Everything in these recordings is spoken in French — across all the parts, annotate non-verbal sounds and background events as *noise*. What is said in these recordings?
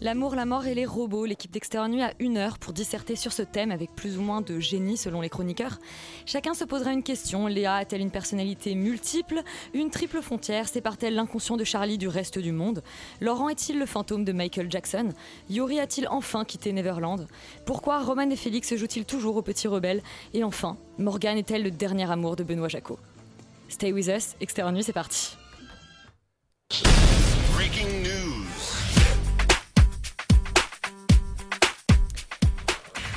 L'amour, la mort et les robots, l'équipe d'Extérieur Nuit a une heure pour disserter sur ce thème avec plus ou moins de génie selon les chroniqueurs. Chacun se posera une question. Léa a-t-elle une personnalité multiple? Une triple frontière sépare-t-elle l'inconscient de Charlie du reste du monde? Laurent est-il le fantôme de Michael Jackson? Yori a-t-il enfin quitté Neverland? Pourquoi Roman et Félix jouent-ils toujours au petit rebelle? Et enfin, Morgane est-elle le dernier amour de Benoît Jacot Stay with us, Extérieur Nuit, c'est parti.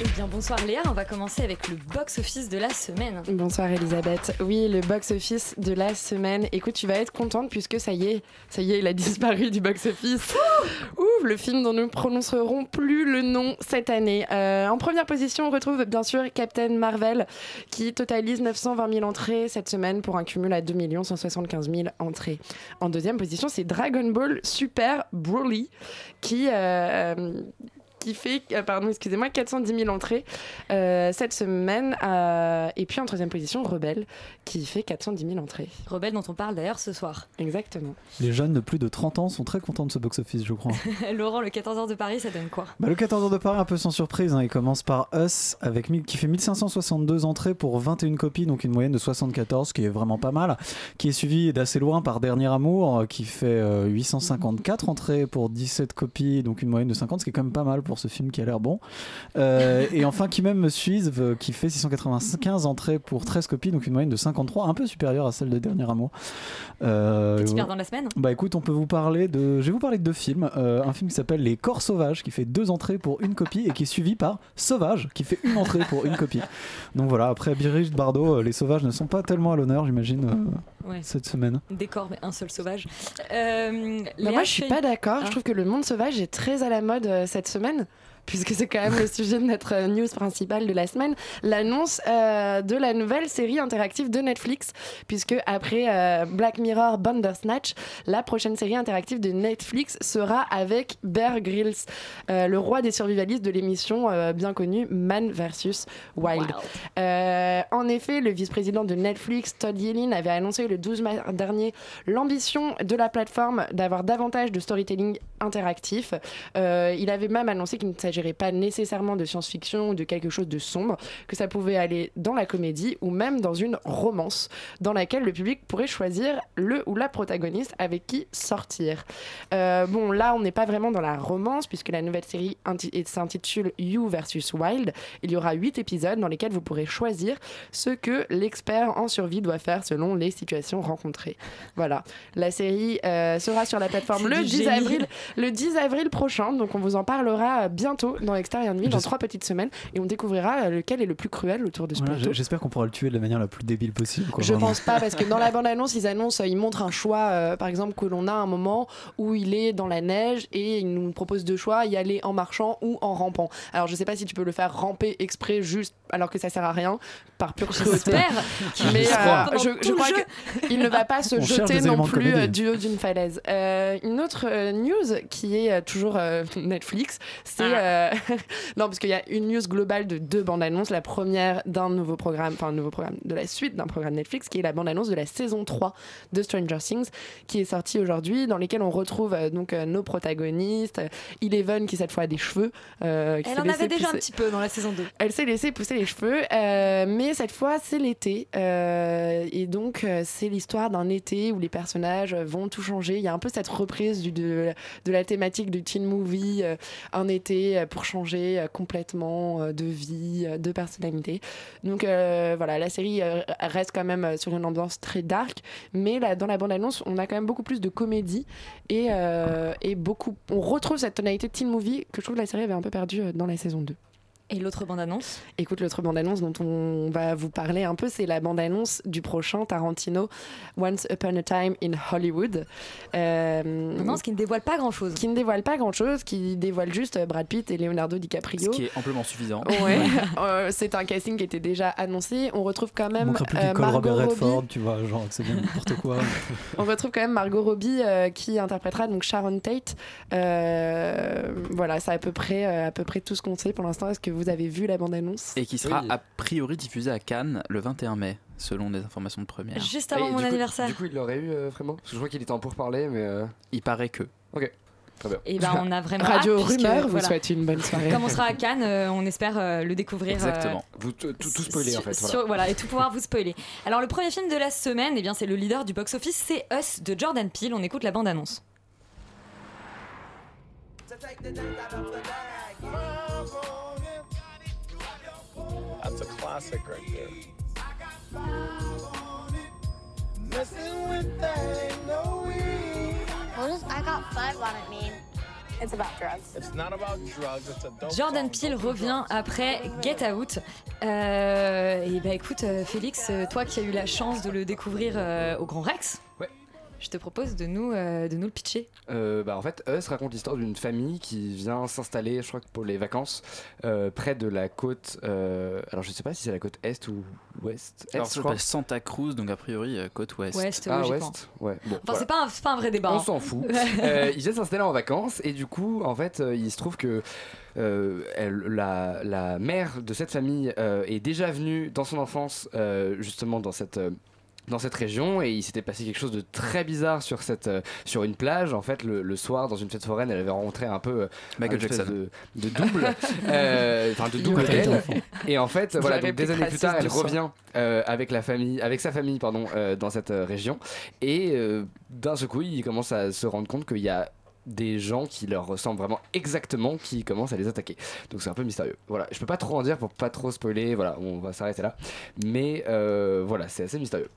Eh bien bonsoir Léa, on va commencer avec le box-office de la semaine. Bonsoir Elisabeth. Oui, le box-office de la semaine. Écoute, tu vas être contente puisque ça y est, ça y est, il a *laughs* disparu du box-office. Ouf, le film dont nous ne prononcerons plus le nom cette année. Euh, en première position, on retrouve bien sûr Captain Marvel qui totalise 920 000 entrées cette semaine pour un cumul à 2 175 000 entrées. En deuxième position, c'est Dragon Ball Super Broly qui... euh, qui fait, euh, pardon, excusez-moi, 410 000 entrées euh, cette semaine. euh, et puis en troisième position, Rebelle, qui fait 410 000 entrées. Rebelle dont on parle d'ailleurs ce soir. Exactement. Les jeunes de plus de 30 ans sont très contents de ce box-office, je crois. *laughs* Laurent, le 14h de Paris, ça donne quoi? Bah, le 14 heures de Paris, un peu sans surprise, hein, il commence par Us, avec, qui fait 1562 entrées pour 21 copies, donc une moyenne de 74, ce qui est vraiment pas mal. Qui est suivi d'assez loin par Dernier Amour, qui fait euh, 854 entrées pour 17 copies, donc une moyenne de 50, ce qui est quand même pas mal pour ce film qui a l'air bon. Euh, et enfin, qui même me suivent, euh, qui fait 695 entrées pour 13 copies, donc une moyenne de 53, un peu supérieure à celle de Dernier Amour. Euh, Petit ouais. perdant de la semaine? Bah écoute, on peut vous parler de. Je vais vous parler de deux films. Euh, un film qui s'appelle Les Corps Sauvages, qui fait deux entrées pour une copie, et qui est suivi par Sauvage, qui fait une entrée pour une copie. Donc voilà, après Brigitte Bardot, euh, les sauvages ne sont pas tellement à l'honneur, j'imagine, euh, Ouais. cette semaine. Décor, mais un seul sauvage. Euh, Bah, moi, je suis pas d'accord. Ah. Je trouve que le monde sauvage est très à la mode euh, cette semaine. Puisque c'est quand même le sujet de notre euh, news principale de la semaine, l'annonce euh, de la nouvelle série interactive de Netflix. Puisque après euh, Black Mirror Bandersnatch, la prochaine série interactive de Netflix sera avec Bear Grylls, euh, le roi des survivalistes de l'émission bien connue Man vs Wild. En effet, le vice-président de Netflix, Todd Yellin, avait annoncé le 12 mars dernier l'ambition de la plateforme d'avoir davantage de storytelling interactif. Il avait même annoncé qu'il ne s'agirait pas nécessairement de science-fiction ou de quelque chose de sombre, que ça pouvait aller dans la comédie ou même dans une romance, dans laquelle le public pourrait choisir le ou la protagoniste avec qui sortir. Euh, bon, là, on n'est pas vraiment dans la romance, puisque la nouvelle série inti- s'intitule You versus Wild. Il y aura huit épisodes dans lesquels vous pourrez choisir ce que l'expert en survie doit faire selon les situations rencontrées. Voilà. La série euh, sera sur la plateforme le du 10, génie. avril, le 10 avril prochain. Donc, on vous en parlera euh, bientôt dans Extérieur Nuit, dans J'espère- trois petites semaines. Et on découvrira euh, lequel est le plus cruel autour de ce Voilà, plateau. J'espère qu'on pourra le tuer de la manière la plus débile possible. quoi, Je vraiment. pense pas parce que dans la *laughs* bande annonce ils annoncent, ils montrent un choix, euh, par exemple que l'on a un moment où il est dans la neige et ils nous proposent deux choix, y aller en marchant ou en rampant. Alors je sais pas si tu peux le faire ramper exprès juste alors que ça sert à rien par pure cruauté. *laughs* Mais euh, je, crois qu'il ne va pas se On jeter non de plus comédie. euh, du haut d'une falaise. Euh, une autre news qui est toujours euh, *laughs* Netflix, c'est Ah. Euh, *laughs* non, parce qu'il y a une news globale de deux bandes annonces. La première d'un nouveau programme, enfin un nouveau programme de la suite d'un programme Netflix, qui est la bande annonce de la saison 3 de Stranger Things, qui est sortie aujourd'hui, dans lesquelles on retrouve euh, donc euh, nos protagonistes. Euh, Eleven, qui cette fois a des cheveux. euh, qui Elle en avait déjà un petit peu dans la saison 2. elle s'est laissé pousser les cheveux, mais cette fois c'est l'été. et donc c'est l'histoire d'un été où les personnages vont tout changer. Il y a un peu cette reprise du, de, de la thématique du teen movie, un été euh, pour changer euh, complètement euh, de vie, de personnalité. Donc voilà, la série reste quand même sur une ambiance très dark, mais là, dans la bande-annonce, on a quand même beaucoup plus de comédie et, et beaucoup. On retrouve cette tonalité teen movie que je trouve que la série avait un peu perdue dans la saison 2. Et l'autre bande-annonce Écoute, l'autre bande-annonce dont on va vous parler un peu, c'est la bande-annonce du prochain Tarantino, Once Upon a Time in Hollywood. Euh, Non, ce qui ne dévoile pas grand-chose. qui ne dévoile pas grand-chose, qui dévoile juste Brad Pitt et Leonardo Ce DiCaprio. qui est amplement suffisant. Ouais, *laughs* Euh, c'est un casting qui était déjà annoncé. On retrouve quand même euh, Margot Robert Robbie. Redford, tu vois, genre c'est bien n'importe quoi. *laughs* On retrouve quand même Margot Robbie euh, qui interprétera donc Sharon Tate. Euh, voilà, c'est à peu près euh, à peu près tout ce qu'on sait pour l'instant. Est-ce que vous avez vu la bande-annonce Et qui sera Oui. a priori diffusé à Cannes le 21 mai, selon les informations de première. Juste Et avant du mon coup- anniversaire. Du coup, il l'aurait eu euh, vraiment Parce que je crois qu'il était en pourparler, mais. euh, Il paraît que. Très bien. Et ben on a vraiment Radio hâte, puisque, Rumeur vous voilà, souhaite une bonne soirée. Comme on sera à Cannes, euh, on espère euh, le découvrir. euh, Exactement. Vous tout, spoiler en fait. sur- Voilà. et tout pouvoir vous spoiler. Alors le premier film de la semaine, eh bien c'est le leader du box-office, c'est Us de Jordan Peele. On écoute la bande-annonce. That's a classic right there. What does I got five on it mean? It's about drugs. It's not about drugs, it's a Jordan. Peele revient après Get Out. Euh, et bah écoute, euh, Félix, euh, toi qui as eu la chance de le découvrir euh, au Grand Rex, Ouais. Je te propose de nous, euh, de nous le pitcher. Euh, bah, en fait, Us raconte l'histoire d'une famille qui vient s'installer, je crois que pour les vacances, euh, près de la côte. euh, alors, je sais pas si c'est la côte est ou ouest. Est, Alors, je crois. s'appelle Santa Cruz, donc a priori côte ouest. Ouest, Ah, ouest Ouais, bon. Enfin, voilà. c'est pas, un- c'est pas un vrai débat. On hein. s'en fout. *laughs* Euh, ils viennent s'installer en vacances et du coup, en fait, euh, il se trouve que euh, elle- la, la mère de cette famille euh, est déjà venue dans son enfance, euh, justement dans cette. Dans cette région et il s'était passé quelque chose de très bizarre sur cette euh, sur une plage. En fait le, le soir dans une fête foraine elle avait rencontré un peu euh, Michael un Jackson. de, de double *laughs* euh, enfin de double et en fait voilà donc des années plus tard elle revient avec la famille avec sa famille pardon dans cette région. Et d'un seul coup il commence à se rendre compte qu'il y a des gens qui leur ressemblent vraiment exactement qui commencent à les attaquer. Donc c'est un peu mystérieux. Voilà. Je peux pas trop en dire pour pas trop spoiler. Voilà. On va s'arrêter là. Mais euh, voilà c'est assez mystérieux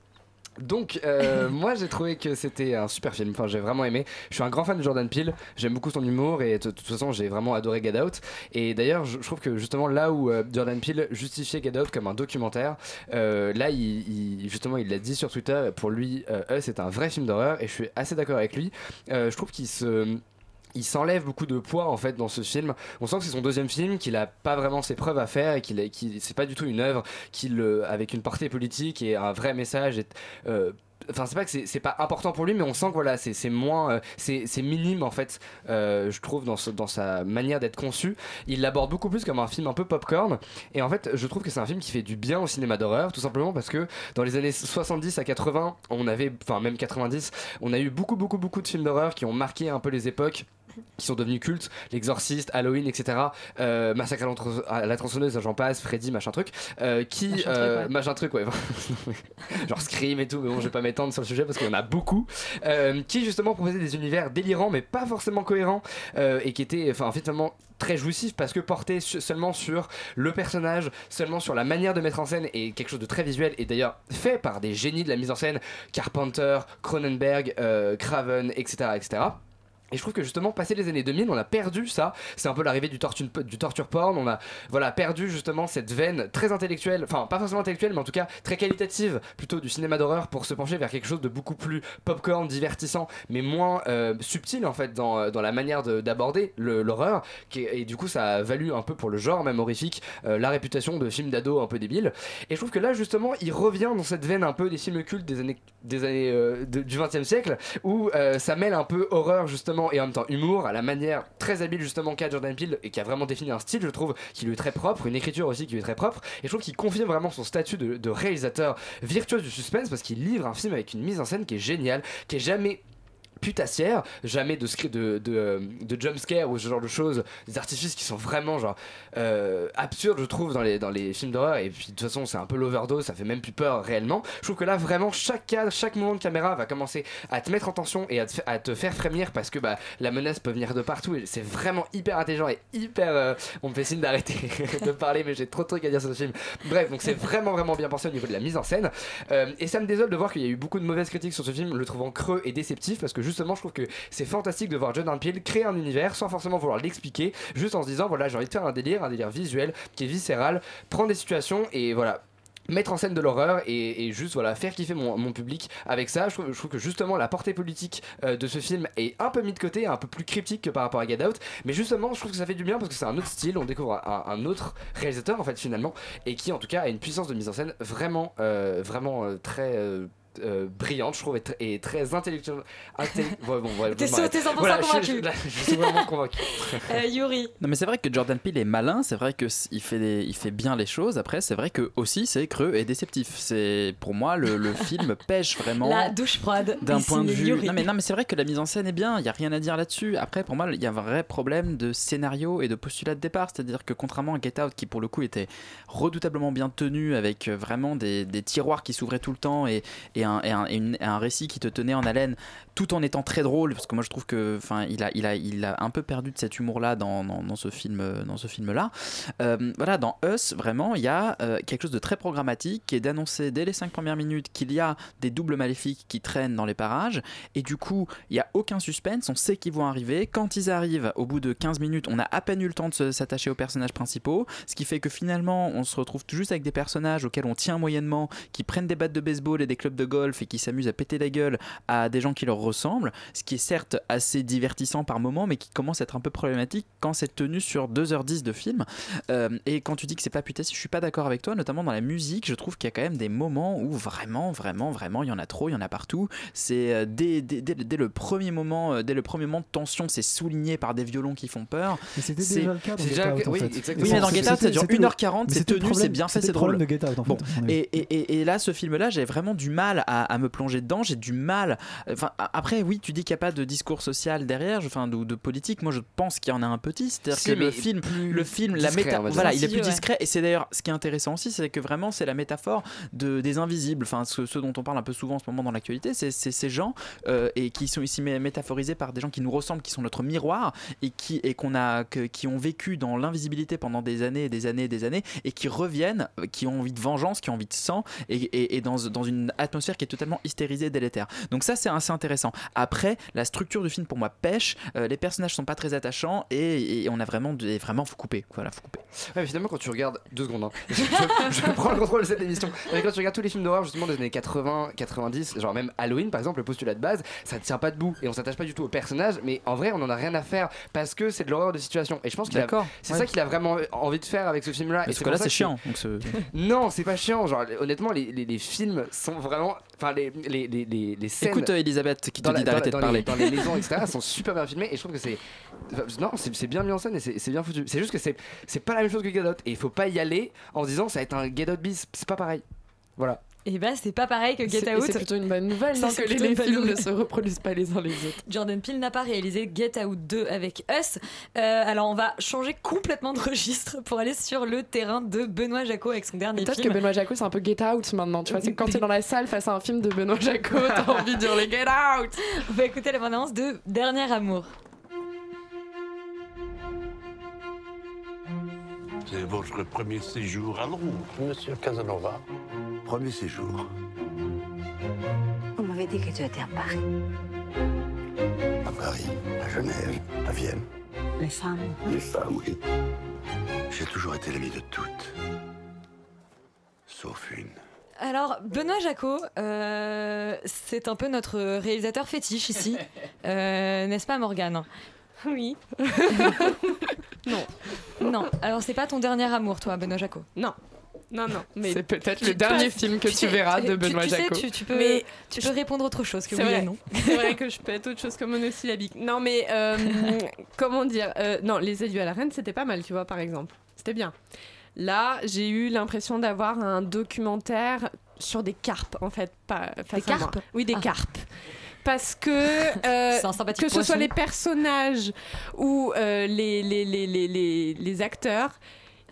donc, euh, *laughs* moi j'ai trouvé que c'était un super film. Enfin, j'ai vraiment aimé. Je suis un grand fan de Jordan Peele. J'aime beaucoup son humour et de toute façon, j'ai vraiment adoré Get Out. Et d'ailleurs, je, je trouve que justement là où euh, Jordan Peele justifiait Get Out comme un documentaire, euh, là, il, il- justement, il l'a dit sur Twitter. Pour lui, euh, Us est un vrai film d'horreur et je suis assez d'accord avec lui. Euh, je trouve qu'il se il s'enlève beaucoup de poids en fait dans ce film. On sent que c'est son deuxième film, qu'il a pas vraiment ses preuves à faire et qu'il qu'il- c'est pas du tout une œuvre qu'il euh, avec une portée politique et un vrai message. Et, euh, Enfin, c'est pas que c'est pas important pour lui, mais on sent que voilà, c'est moins, euh, c'est minime en fait, euh, je trouve dans, ce- dans sa manière d'être conçu. Il l'aborde beaucoup plus comme un film un peu popcorn, et en fait, je trouve que c'est un film qui fait du bien au cinéma d'horreur, tout simplement parce que dans les années 70 à 80, on avait, enfin même 90, on a eu beaucoup beaucoup beaucoup de films d'horreur qui ont marqué un peu les époques qui sont devenus cultes, l'exorciste, Halloween, etc. Euh, Massacre à la tronçonneuse, j'en passe, Freddy, machin truc, euh, qui Machin truc, euh, ouais. machin truc, ouais, *laughs* genre Scream et tout, mais bon, je vais pas m'étendre sur le sujet parce qu'il y en a beaucoup, qui justement proposait des univers délirants mais pas forcément cohérents et qui étaient, enfin, finalement très jouissifs parce que portés su- seulement sur le personnage, seulement sur la manière de mettre en scène et quelque chose de très visuel et d'ailleurs fait par des génies de la mise en scène, Carpenter, Cronenberg, euh, Craven, etc., etc. Et je trouve que justement, passé les années 2000, on a perdu ça. C'est un peu l'arrivée du, torture, du porn. On a voilà, perdu justement cette veine très intellectuelle, enfin pas forcément intellectuelle, mais en tout cas très qualitative plutôt du cinéma d'horreur pour se pencher vers quelque chose de beaucoup plus popcorn, divertissant, mais moins euh, subtil en fait dans, euh, dans la manière de- d'aborder l'horreur. Et du coup, ça a valu un peu pour le genre, même horrifique, euh, la réputation de film d'ado un peu débile. Et je trouve que là, justement, il revient dans cette veine un peu des films cultes des années, des années du 20 e siècle où ça mêle un peu horreur justement et en même temps humour, à la manière très habile justement qu'a Jordan Peele et qui a vraiment défini un style, je trouve, qui lui est très propre, une écriture aussi qui lui est très propre. Et je trouve qu'il confirme vraiment son statut de, de réalisateur virtuose du suspense parce qu'il livre un film avec une mise en scène qui est géniale, qui est jamais putassière, jamais de de, de, de jumpscare ou ce genre de choses, des artifices qui sont vraiment genre euh, absurdes je trouve dans les, dans les films d'horreur et puis de toute façon c'est un peu l'overdose, ça fait même plus peur réellement. Je trouve que là vraiment chaque cadre, chaque moment de caméra va commencer à te mettre en tension et à te, faire frémir parce que bah, la menace peut venir de partout et c'est vraiment hyper intelligent et hyper... euh, on me fait signe d'arrêter *laughs* de parler mais j'ai trop de trucs à dire sur ce film. Bref, donc c'est vraiment vraiment bien pensé au niveau de la mise en scène Euh, et ça me désole de voir qu'il y a eu beaucoup de mauvaises critiques sur ce film, le trouvant creux et déceptif parce que justement je trouve que c'est fantastique de voir Jordan Peele créer un univers sans forcément vouloir l'expliquer, juste en se disant voilà j'ai envie de faire un délire, un délire visuel qui est viscéral, prendre des situations et voilà mettre en scène de l'horreur et, juste voilà faire kiffer mon, public avec ça. Je trouve, que justement la portée politique euh, de ce film est un peu mis de côté un peu plus cryptique que par rapport à Get Out. Mais justement je trouve que ça fait du bien parce que c'est un autre style. On découvre un, un autre réalisateur en fait finalement et qui en tout cas a une puissance de mise en scène vraiment euh, vraiment euh, très euh, brillante je trouve et, tr- et très intellectuelle intelli- *laughs* ouais, bon, ouais, T'es bon, sûr, t'es 100% Voilà, convaincu. je, là, je suis vraiment *laughs* convaincu Euh, Yuri. Non mais c'est vrai que Jordan Peele est malin, c'est vrai que s- il fait il fait bien les choses. Après c'est vrai que aussi c'est creux et déceptif. C'est pour moi le, le *laughs* film pêche vraiment. La douche froide. d'un point de vue. Yuri. Non mais, non mais c'est vrai que la mise en scène est bien, il y a rien à dire là-dessus. Après pour moi il y a un vrai problème de scénario et de postulat de départ, c'est-à-dire que contrairement à Get Out qui pour le coup était redoutablement bien tenu avec euh, vraiment des, des tiroirs qui s'ouvraient tout le temps et, et, un, récit qui te tenait en haleine tout en étant très drôle parce que moi je trouve que enfin il a, un peu perdu de cet humour là dans, dans, dans ce film euh, dans ce film là voilà dans Us vraiment il y a euh, quelque chose de très programmatique qui est d'annoncer dès les cinq premières minutes qu'il y a des doubles maléfiques qui traînent dans les parages et du coup il y a aucun suspense on sait qu'ils vont arriver. Quand ils arrivent au bout de 15 minutes on a à peine eu le temps de s'attacher aux personnages principaux ce qui fait que finalement on se retrouve juste avec des personnages auxquels on tient moyennement qui prennent des battes de baseball et des clubs de golf et qui s'amusent à péter la gueule à des gens qui leur ressemblent ce qui est certes assez divertissant par moment mais qui commence à être un peu problématique quand c'est tenu sur 2h10 de film. Euh, et quand tu dis que c'est pas putassier je suis pas d'accord avec toi notamment dans la musique je trouve qu'il y a quand même des moments où vraiment vraiment vraiment il y en a trop il y en a partout. C'est euh, dès, dès, dès- dès le premier moment euh, dès le premier moment de tension c'est souligné par des violons qui font peur. Mais c'était C'est- déjà le cas dans Get Out, en oui, fait. exactement. oui mais dans Get Out ça dure c'était le- 1h40 mais c'est tenu c'est bien fait c'est drôle. de Get Out, en Bon, fait, et, et, et- et là, ce film-là, j'ai vraiment du mal à, à me plonger dedans. J'ai du mal. Enfin, après, oui, tu dis qu'il n'y a pas de discours social derrière, enfin, de, de politique. Moi, je pense qu'il y en a un petit. C'est-à-dire Si, que le film, le film, la méta, voilà, il est plus ouais. discret. Et c'est d'ailleurs ce qui est intéressant aussi, c'est que vraiment, c'est la métaphore de des invisibles. Enfin, ce, ce dont on parle un peu souvent en ce moment dans l'actualité, c'est ces gens euh, et qui sont ici mé- métaphorisés par des gens qui nous ressemblent, qui sont notre miroir et qui et qu'on a que- qui ont vécu dans l'invisibilité pendant des années et des années et des années et qui reviennent, qui ont envie de vengeance, qui ont envie de sang et, et- et dans, dans une atmosphère qui est totalement hystérisée, délétère. Donc ça c'est assez intéressant. Après, la structure du film pour moi pêche, euh, les personnages sont pas très attachants et, et on a vraiment des, vraiment faut couper. Voilà, faut couper. Ouais, mais finalement, quand tu regardes. Deux secondes, hein. *laughs* je, je prends le contrôle de cette émission. Mais quand tu regardes tous les films d'horreur, justement, des années 80, 90, genre même Halloween, par exemple, le postulat de base, ça ne tient pas debout et on s'attache pas du tout au personnage, mais en vrai, on en a rien à faire parce que c'est de l'horreur de situation. Et je pense qu'il a. D'accord. C'est Ouais. ça qu'il a vraiment envie de faire avec ce film-là. Et Parce c'est que là c'est chiant. Donc Non, c'est pas chiant. Genre, honnêtement, les, les, les films sont vraiment. Enfin, les, les, les, scènes. Écoute euh, Elisabeth qui te dit d'arrêter de parler. les- dans les maisons, etc., *laughs* sont super bien filmés et je trouve que c'est. Non, c'est bien mis en scène et c'est bien foutu. C'est juste que c'est c'est pas la même chose que Get Out et il faut pas y aller en se disant ça va être un Get Out bis, c'est pas pareil. Voilà. Et bah, c'est pas pareil que Get et Out. C'est plutôt une bonne nouvelle, non, C'est que les, les films ne se reproduisent pas les uns les autres. Jordan Peele n'a pas réalisé Get Out 2 avec Us. Euh, alors on va changer complètement de registre pour aller sur le terrain de Benoît Jacot avec son dernier Peut-être que. Benoît Jacot, c'est un peu Get Out maintenant. Tu vois, c'est quand t'es dans la salle face à un film de Benoît Jacot, t'as *laughs* envie de dire les Get Out On va écouter la bande-annonce de Dernier Amour. C'est votre premier séjour à Londres. Monsieur Casanova. Premier séjour. On m'avait dit que tu étais à Paris. À Paris, à Genève, à Vienne. Les femmes. Les femmes, oui. J'ai toujours été l'ami de toutes. Sauf une. Alors, Benoît Jacot, euh, c'est un peu notre réalisateur fétiche ici. *laughs* Euh, N'est-ce pas, Morgane? Oui. *laughs* non. Non. Alors, c'est pas ton dernier amour, toi, Benoît Jacot Non. Non, non. Mais C'est peut-être le dernier film que tu verras de Benoît tu Jacot. tu, tu peux, Mais tu peux répondre autre chose que C'est oui vrai. et non. C'est vrai que je peux être autre chose que monosyllabique. Non, mais euh, *laughs* comment dire euh, Non, Les Adieux à la Reine, c'était pas mal, tu vois, par exemple. C'était bien. Là, j'ai eu l'impression d'avoir un documentaire sur des carpes, en fait. Pas, face Des à moi. carpes? Oui, des Ah. carpes. Parce que, *laughs* euh, que ce soit les personnages ou euh, les, les, les, les acteurs,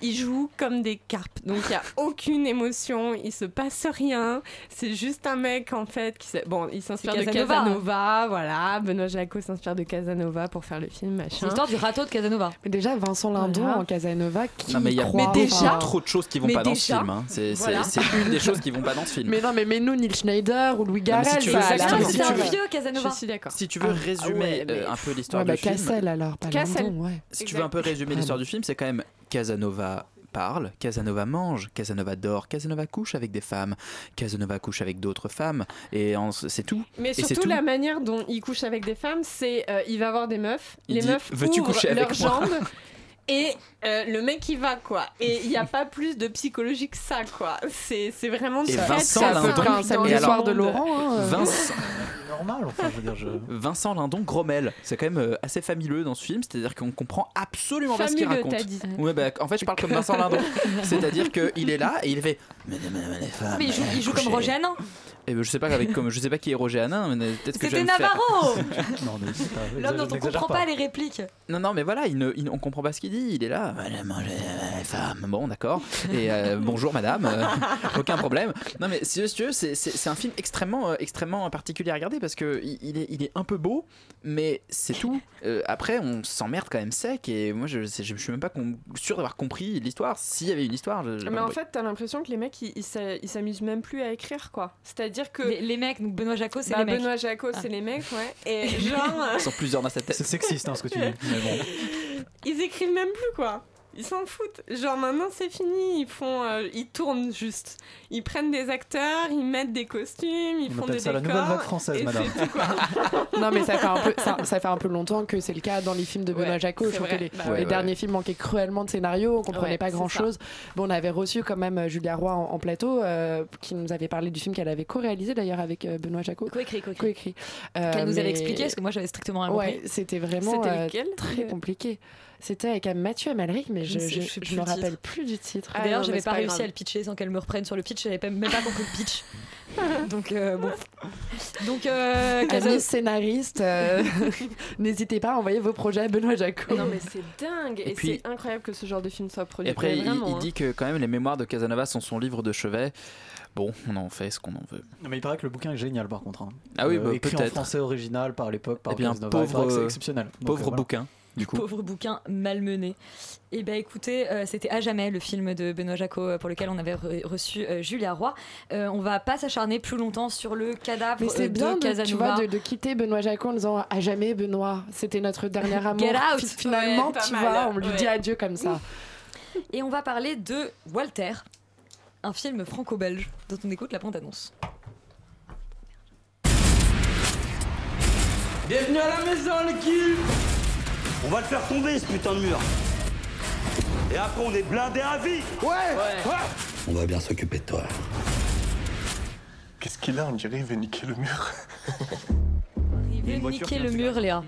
ils jouent comme des carpes. Donc il n'y a *laughs* aucune émotion, il se passe rien. C'est juste un mec en fait qui. s'est- Bon, il s'inspire de Casanova. Casanova, voilà. Benoît Jacot s'inspire de Casanova pour faire le film, C'est l'histoire du râteau de Casanova. Mais déjà, Vincent Lindon Voilà. en Casanova, qui Non, mais il y a, croit mais déjà enfin- trop de choses qui vont Mais pas dans ce film. hein. C'est voilà. une des choses qui vont pas dans ce *laughs* film. Mais non, mais mets-nous Neil Schneider ou Louis mais Garrel, si C'est un veux- vieux Casanova. Je suis d'accord. Si tu veux Ah, résumer ouais, mais- euh, un peu l'histoire Ouais, bah du film, Cassel alors, pas Cassel. Lindon, ouais. si tu veux un peu résumer l'histoire du film, c'est quand même Casanova parle, Casanova mange, Casanova dort, Casanova couche avec des femmes, Casanova couche avec d'autres femmes, et c'est tout. Mais Et surtout tout. la manière dont il couche avec des femmes, c'est euh, il va avoir des meufs, Il les dit, meufs ouvrent coucher avec leurs jambes *laughs* et euh, le mec il va quoi. Et il n'y a pas plus de psychologie que ça quoi. C'est c'est vraiment Et Vincent peu Lindon. soir de. Laurent. hein, euh. Vincent, Normal, enfin, je veux dire, je. Vincent Lindon Grommel, c'est quand même euh, assez familleux dans ce film, c'est-à-dire qu'on comprend absolument pas ce qu'il Familleux, raconte. t'as dit. Ouais, bah, en fait, je parle comme Vincent Lindon. *laughs* C'est-à-dire qu'il est là et il fait. Mais, il joue, il joue comme Roger Hanin. Et ben, je sais pas avec comme je sais pas qui est Roger Hanin, mais peut-être que je vais C'était Navarro. L'homme dont on comprend pas les répliques. Non, non, mais voilà, il ne, il- on comprend pas ce qu'il dit. Il est là, allez manger euh, les femmes. Bon, d'accord. Et euh, *laughs* bonjour, madame. euh, aucun problème. Non, mais si tu veux, c'est- un film extrêmement, euh, extrêmement particulier à regarder parce que il il est, il est un peu beau, mais c'est tout. Euh, après, on s'emmerde quand même sec. Et moi, je, je, suis même pas sûr d'avoir compris l'histoire. S'il y avait une histoire, je- Mais en fait, t'as l'impression que les mecs, ils- ils s'a- ils s'amusent même plus à écrire, quoi. C'est-à-dire que Les, les mecs, donc Benoît Jacot, c'est bah, les mecs. Benoît Jacot, Ah. c'est les mecs, ouais. Et genre, ils sont plusieurs dans sa tête. C'est sexiste hein, ce que tu dis. Mais bon. *laughs* ils écrivent même plus, quoi. Ils s'en foutent. Genre maintenant c'est fini, ils font, euh, ils tournent juste. Ils prennent des acteurs, ils mettent des costumes, ils On font des ça la décors. nouvelle vague française, et madame. c'est tout, quoi. *laughs* Non, mais ça fait, un peu, ça, ça fait un peu longtemps que c'est le cas dans les films de Benoît Ouais, Jacot. Je trouve que les, Bah les ouais, ouais. derniers films manquaient cruellement de scénario, on comprenait Ouais, pas grand chose. Bon, on avait reçu quand même euh, Julia Roy en, en plateau, euh, qui nous avait parlé du film qu'elle avait co-réalisé d'ailleurs avec euh, Benoît Jacot. Coécrit, coécrit. Euh, Qu'elle nous avait expliqué, parce que moi j'avais strictement rien compris. Ouais, c'était vraiment euh, très compliqué. C'était avec Mathieu Amalric, mais Je ne me rappelle plus du titre. Ah, D'ailleurs, j'avais pas pas réussi grave. à le pitcher sans qu'elle me reprenne sur le pitch, j'avais pas- même pas compris le pitch. *laughs* Donc, euh, bon. Donc, euh, Amis scénaristes, euh, *laughs* n'hésitez pas à envoyer vos projets à Benoît Jacot. Non mais c'est dingue et, Et c'est incroyable que ce genre de film soit produit. Et après, il, vraiment, il hein. dit que quand même les mémoires de Casanova sont son livre de chevet. Bon, on en fait ce qu'on en veut. Non, mais il paraît que le bouquin est génial par contre. hein. Ah oui, Euh, bah, écrit en français original par l'époque, par Eh bien, Casanova, il pauvre, paraît que c'est exceptionnel. Donc, Pauvre euh, voilà. bouquin, *laughs* du coup. Pauvre bouquin malmené. Et ben écoutez, euh, c'était à jamais le film de Benoît Jacot euh, pour lequel on avait re- reçu euh, Julia Roy. Euh, on va pas s'acharner plus longtemps sur le cadavre Mais euh, c'est bien de de, Casanova. tu vois, de, de quitter Benoît Jacot en disant à jamais Benoît, c'était notre dernier amour. Get out. Fi- Finalement, Ouais, tu mal. vois, on lui Ouais. dit adieu comme ça. Et on va parler de Walter, un film franco-belge dont on écoute la bande-annonce. Bienvenue à la maison, l'équipe On va le faire tomber, ce putain de mur. Et après, on est blindé à vie Ouais, ouais. On va bien s'occuper de toi. Qu'est-ce qu'il a On dirait il veut niquer le mur. Il veut niquer le mur, Léa.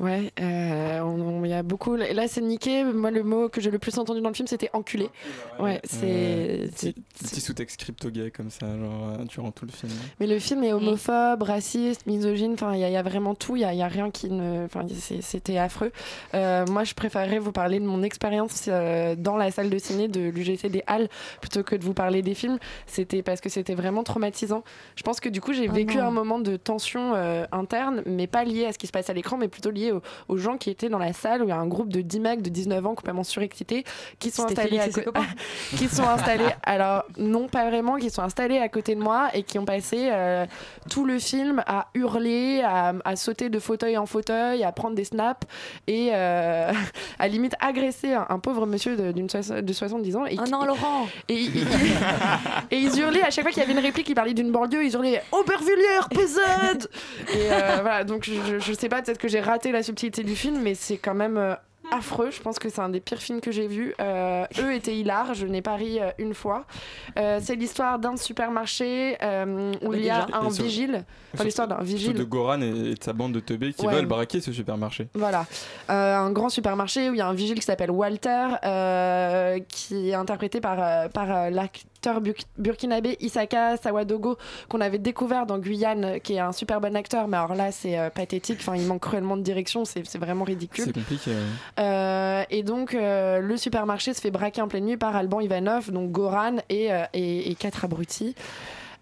Ouais, euh, on- on- il y a beaucoup. Là, c'est niqué. Moi, le mot que j'ai le plus entendu dans le film, c'était enculé. Ouais, c'est. Petit sous-texte crypto-gay comme ça, genre euh, durant tout le film. Mais le film est homophobe, raciste, misogyne, enfin il y, a- il y a vraiment tout, il y a, y a rien qui ne... Enfin c'était affreux. Euh, moi je préférerais vous parler de mon expérience euh, dans la salle de ciné de l'UGC des Halles plutôt que de vous parler des films. C'était parce que c'était vraiment traumatisant. Je pense que du coup j'ai Oh vécu non. un moment de tension euh, interne, mais pas lié à ce qui se passe à l'écran, mais plutôt lié aux, aux gens qui étaient dans la salle où il y a un groupe de 10 mecs de 19 ans complètement surexcités qui sont installés à co- *laughs* qui sont installés alors non pas vraiment qui sont installés à côté de moi et qui ont passé euh, tout le film à hurler à, à sauter de fauteuil en fauteuil à prendre des snaps et euh, *laughs* à limite agresser un, un pauvre monsieur de, d'une de 70 ans et Oh non, Laurent. et, ils- *laughs* ils- et ils hurlaient à chaque fois qu'il y avait une réplique, ils parlaient d'une banlieue, ils hurlaient Aubervilliers, PZ Et euh, voilà, donc je, je sais pas, peut-être que j'ai raté la subtilité du film, mais c'est quand même euh, affreux. Je pense que c'est un des pires films que j'ai vus. Euh, eux étaient hilars. Je n'ai pas ri euh, une fois. Euh, c'est l'histoire d'un supermarché euh, où il y a un sur- vigile. Enfin, l'histoire d'un vigile. de Goran et, et de sa bande de teubés qui Ouais. veulent braquer ce supermarché. Voilà, Euh, un grand supermarché où il y a un vigile qui s'appelle Walter, euh, qui est interprété par, euh, par l'acteur bur- burkinabé Isaka Sawadogo, qu'on avait découvert dans Guyane, qui est un super bon acteur, mais alors là c'est euh, pathétique, enfin, il manque cruellement de direction, c'est c'est vraiment ridicule. C'est compliqué. Euh, et donc, euh, le supermarché se fait braquer en pleine nuit par Alban Ivanov, donc Goran et, et, et quatre abrutis.